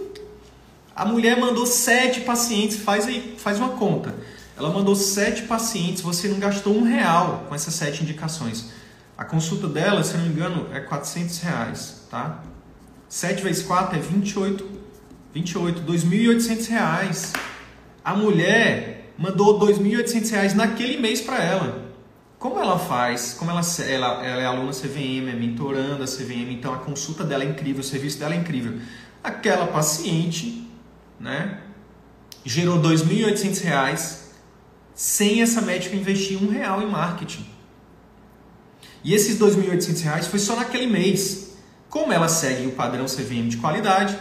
A mulher mandou sete pacientes, faz aí, faz uma conta. Ela mandou sete pacientes, você não gastou um real com essas sete indicações. A consulta dela, se não me engano, é 400 reais, tá? 7 vezes 4 é 28, 28, 2.800 reais. A mulher mandou 2.800 reais naquele mês para ela. Como ela faz? Como ela, ela, ela é aluna CVM, é mentoranda CVM, então a consulta dela é incrível, o serviço dela é incrível. Aquela paciente, né, gerou R$ 2.800 sem essa médica investir um real em marketing. E esses R$ 2.800 foi só naquele mês. Como ela segue o padrão CVM de qualidade,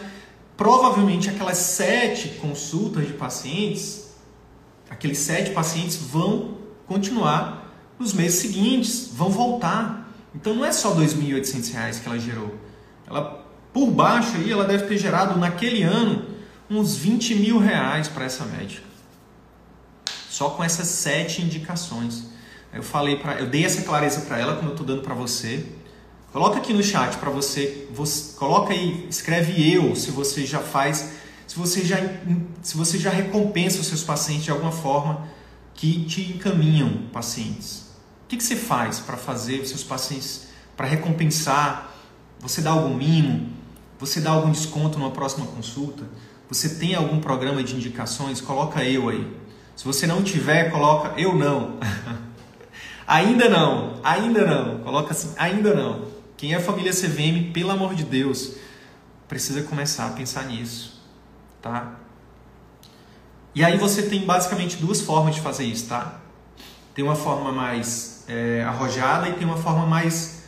provavelmente aquelas sete consultas de pacientes, aqueles sete pacientes vão continuar nos meses seguintes, vão voltar. Então não é só R$ 2.800 que ela gerou. Ela, por baixo aí, ela deve ter gerado naquele ano uns 20 mil reais para essa médica. Só com essas sete indicações. Eu falei para, eu dei essa clareza para ela como eu estou dando para você. Coloca aqui no chat para você, você, coloca aí, escreve eu se você já faz, se você já, se você já recompensa os seus pacientes de alguma forma que te encaminham pacientes que, que você faz para fazer os seus pacientes, para recompensar? Você dá algum mimo? Você dá algum desconto numa próxima consulta? Você tem algum programa de indicações? Coloca eu aí. Se você não tiver, coloca eu não. ainda não, ainda não. Coloca assim, ainda não. Quem é família CVM, pelo amor de Deus, precisa começar a pensar nisso, tá? E aí você tem basicamente duas formas de fazer isso, tá? Tem uma forma mais é, arrojada e tem uma forma mais,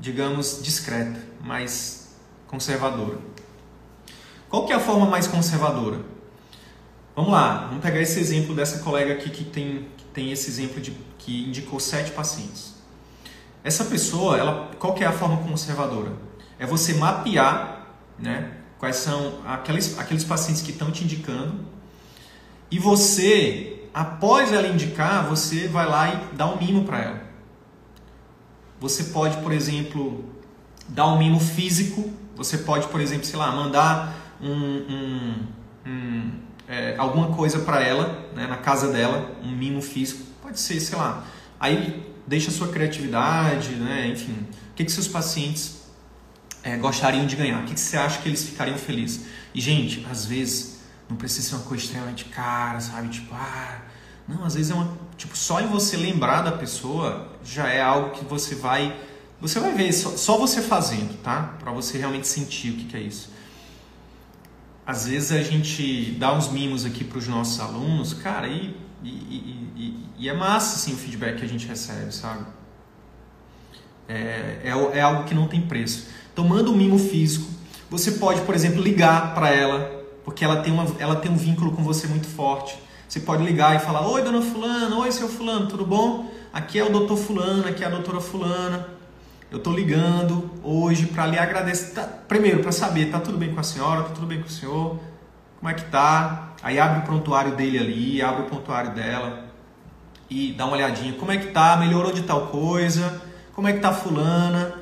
digamos, discreta, mais conservadora. Qual que é a forma mais conservadora? Vamos lá, vamos pegar esse exemplo dessa colega aqui que tem, que tem esse exemplo de que indicou sete pacientes. Essa pessoa, ela, qual que é a forma conservadora? É você mapear, né, quais são aqueles, aqueles pacientes que estão te indicando e você, após ela indicar, você vai lá e dá um mimo para ela. Você pode, por exemplo, dar um mimo físico. Você pode, por exemplo, sei lá, mandar um, um, um é, alguma coisa para ela, né, na casa dela, um mimo físico. Pode ser, sei lá. Aí deixa a sua criatividade, né, enfim. O que, que seus pacientes é, gostariam de ganhar? O que, que você acha que eles ficariam felizes? E, gente, às vezes não precisa ser uma coisa extremamente cara, sabe? Tipo, ah, não, às vezes é uma. Tipo, só em você lembrar da pessoa já é algo que você vai. Você vai ver, só, só você fazendo, tá? Para você realmente sentir o que, que é isso. Às vezes a gente dá uns mimos aqui para os nossos alunos, cara, e, e, e, e, é massa assim, o feedback que a gente recebe, sabe? É, é, é algo que não tem preço. Então, manda um mimo físico. Você pode, por exemplo, ligar para ela, porque ela tem, uma, ela tem um vínculo com você muito forte. Você pode ligar e falar: Oi, dona Fulana, oi, seu Fulano, tudo bom? Aqui é o doutor Fulano, aqui é a doutora Fulana. Eu estou ligando hoje para lhe agradecer. Tá, primeiro, para saber: tá tudo bem com a senhora? Tá tudo bem com o senhor? Como é que tá? Aí abre o prontuário dele ali, abre o prontuário dela e dá uma olhadinha. Como é que tá? Melhorou de tal coisa? Como é que tá Fulana?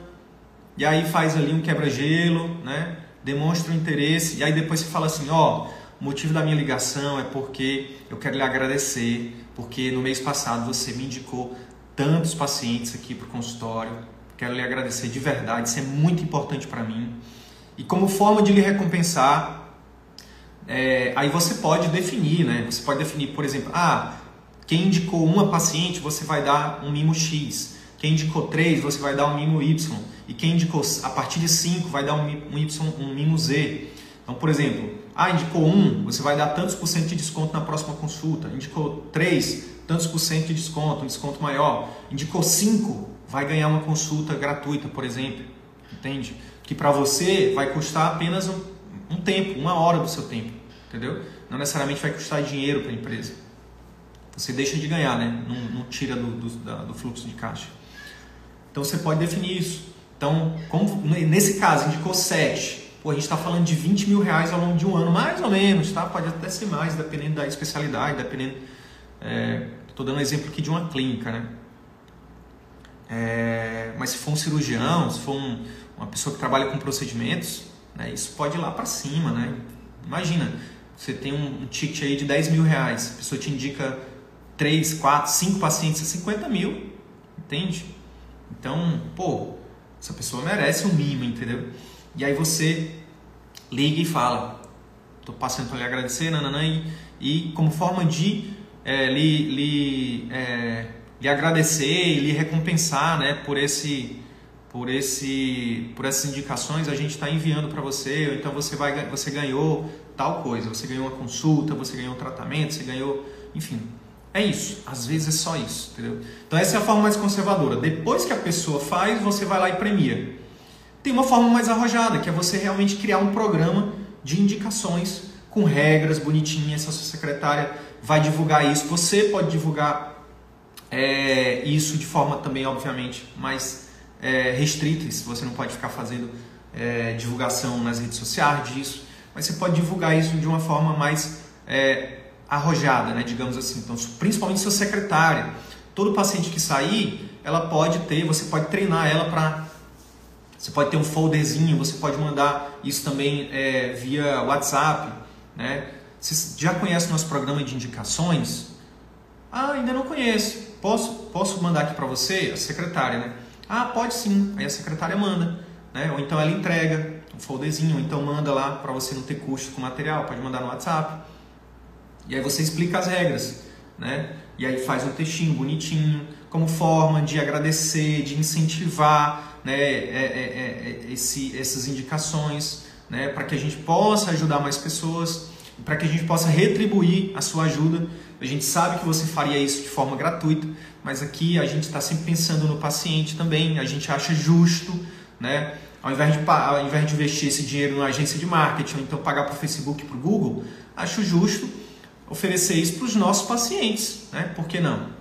E aí faz ali um quebra-gelo, né? Demonstra o interesse. E aí depois você fala assim: Ó. Oh, o motivo da minha ligação é porque eu quero lhe agradecer, porque no mês passado você me indicou tantos pacientes aqui para o consultório. Quero lhe agradecer de verdade, isso é muito importante para mim. E como forma de lhe recompensar, é, aí você pode definir, né? Você pode definir, por exemplo, ah, quem indicou uma paciente, você vai dar um mimo X. Quem indicou três, você vai dar um mimo Y. E quem indicou a partir de cinco, vai dar um, um Y, um mimo Z. Então, por exemplo, ah, indicou um, você vai dar tantos por cento de desconto na próxima consulta. Indicou três, tantos por cento de desconto, um desconto maior. Indicou cinco, vai ganhar uma consulta gratuita, por exemplo. Entende? Que para você vai custar apenas um, um, tempo, uma hora do seu tempo. Entendeu? Não necessariamente vai custar dinheiro para a empresa. Você deixa de ganhar, né? Não, não tira do, do, da, do fluxo de caixa. Então você pode definir isso. Então, como, nesse caso, indicou sete Pô, a gente está falando de 20 mil reais ao longo de um ano, mais ou menos, tá? Pode até ser mais, dependendo da especialidade, dependendo. Estou é, dando um exemplo aqui de uma clínica, né? É, mas se for um cirurgião, se for um, uma pessoa que trabalha com procedimentos, né, isso pode ir lá para cima, né? Imagina, você tem um, um ticket aí de 10 mil reais, a pessoa te indica 3, 4, 5 pacientes a 50 mil, entende? Então, pô, essa pessoa merece um mimo, entendeu? E aí você liga e fala, tô passando para lhe agradecer, nananã, e, e como forma de é, lhe, lhe, é, lhe agradecer e lhe recompensar, né, por esse por esse por essas indicações a gente está enviando para você ou então você vai você ganhou tal coisa você ganhou uma consulta você ganhou um tratamento você ganhou enfim. É isso às vezes é só isso entendeu? Então essa é a forma mais conservadora. Depois que a pessoa faz você vai lá e premia tem uma forma mais arrojada que é você realmente criar um programa de indicações com regras bonitinhas se a sua secretária vai divulgar isso você pode divulgar é, isso de forma também obviamente mais é, restritas, você não pode ficar fazendo é, divulgação nas redes sociais disso, mas você pode divulgar isso de uma forma mais é, arrojada, né, digamos assim. Então, principalmente sua secretária. Todo paciente que sair, ela pode ter, você pode treinar ela para. Você pode ter um folderzinho, você pode mandar isso também é, via WhatsApp. Né? Você já conhece nosso programa de indicações? Ah, ainda não conheço. Posso, posso mandar aqui para você, a secretária, né? Ah, pode sim. Aí a secretária manda, né? Ou então ela entrega um folderzinho, ou então manda lá para você não ter custo com material, pode mandar no WhatsApp. E aí você explica as regras, né? E aí faz um textinho bonitinho, como forma de agradecer, de incentivar, né? É, é, é, é esse, essas indicações, né? Para que a gente possa ajudar mais pessoas, para que a gente possa retribuir a sua ajuda. A gente sabe que você faria isso de forma gratuita, mas aqui a gente está sempre pensando no paciente também, a gente acha justo, né? Ao invés, de, ao invés de investir esse dinheiro numa agência de marketing, ou então pagar para o Facebook e para o Google, acho justo oferecer isso para os nossos pacientes, né? Por que não?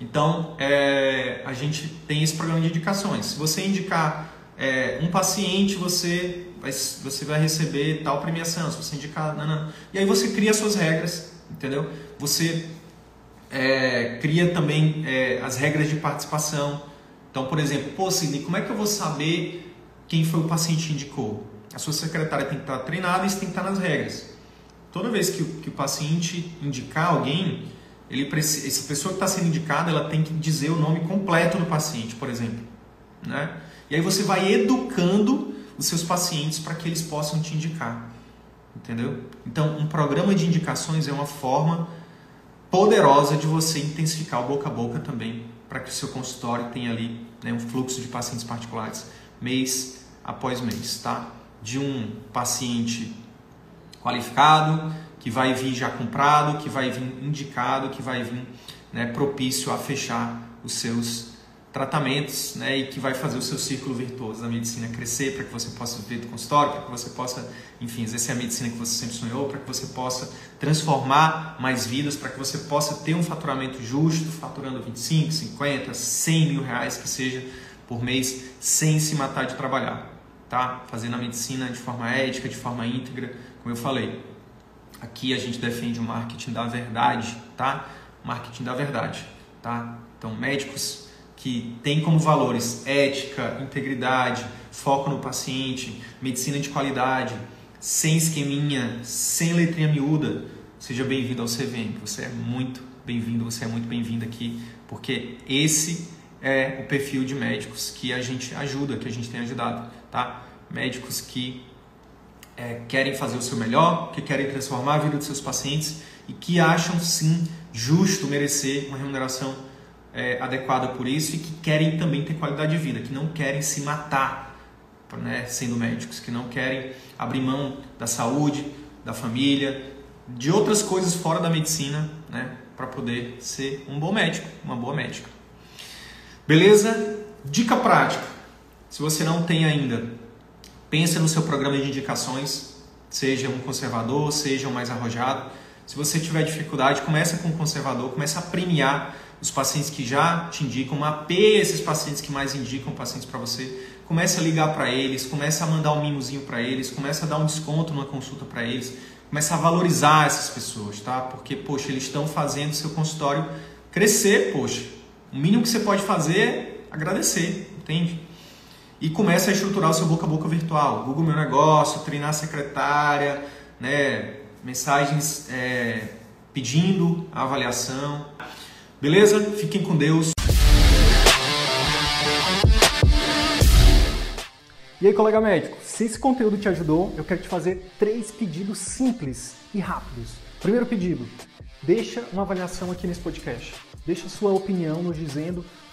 Então, é, a gente tem esse programa de indicações. Se você indicar é, um paciente, você vai, você vai receber tal premiação. Se você indicar... Não, não. E aí você cria suas regras, entendeu? Você é, cria também é, as regras de participação. Então, por exemplo, pô, Sidney, como é que eu vou saber quem foi o paciente que indicou? A sua secretária tem que estar treinada e isso tem que estar nas regras. Toda vez que que o paciente indicar alguém, ele precisa, essa pessoa que está sendo indicada, ela tem que dizer o nome completo do paciente, por exemplo. Né? E aí você vai educando os seus pacientes para que eles possam te indicar. Entendeu? Então, um programa de indicações é uma forma poderosa de você intensificar o boca a boca também, para que o seu consultório tenha ali né, um fluxo de pacientes particulares mês após mês, tá? De um paciente qualificado, que vai vir já comprado, que vai vir indicado, que vai vir né, propício a fechar os seus tratamentos né, e que vai fazer o seu círculo virtuoso da medicina crescer para que você possa viver do consultório, para que você possa, enfim, exercer a medicina que você sempre sonhou, para que você possa transformar mais vidas, para que você possa ter um faturamento justo, faturando 25, 50, 100 mil reais que seja por mês, sem se matar de trabalhar, tá? Fazendo a medicina de forma ética, de forma íntegra, como eu falei. Aqui a gente defende o marketing da verdade, tá? Marketing da verdade, tá? Então, médicos que tem como valores ética, integridade, foco no paciente, medicina de qualidade, sem esqueminha, sem letrinha miúda, seja bem-vindo ao CVM. Você é muito bem-vindo, você é muito bem-vindo aqui, porque esse é o perfil de médicos que a gente ajuda, que a gente tem ajudado, tá? Médicos que é, querem fazer o seu melhor, que querem transformar a vida dos seus pacientes e que acham sim justo merecer uma remuneração é, adequada por isso e que querem também ter qualidade de vida, que não querem se matar né, sendo médicos, que não querem abrir mão da saúde, da família, de outras coisas fora da medicina, né, para poder ser um bom médico, uma boa médica. Beleza? Dica prática. Se você não tem ainda, pense no seu programa de indicações, seja um conservador, seja um mais arrojado. Se você tiver dificuldade, comece com um conservador, comece a premiar os pacientes que já te indicam, mapeie esses pacientes que mais indicam pacientes para você, comece a ligar para eles, comece a mandar um mimozinho para eles, comece a dar um desconto numa consulta para eles, comece a valorizar essas pessoas, tá? Porque, poxa, eles estão fazendo seu consultório crescer, poxa. O mínimo que você pode fazer é agradecer, entende? e começa a estruturar o seu boca a boca virtual. Google Meu Negócio, treinar a secretária, né? mensagens é, pedindo a avaliação. Beleza? Fiquem com Deus. E aí, colega médico, se esse conteúdo te ajudou, eu quero te fazer três pedidos simples e rápidos. Primeiro pedido, deixa uma avaliação aqui nesse podcast. Deixa sua opinião nos dizendo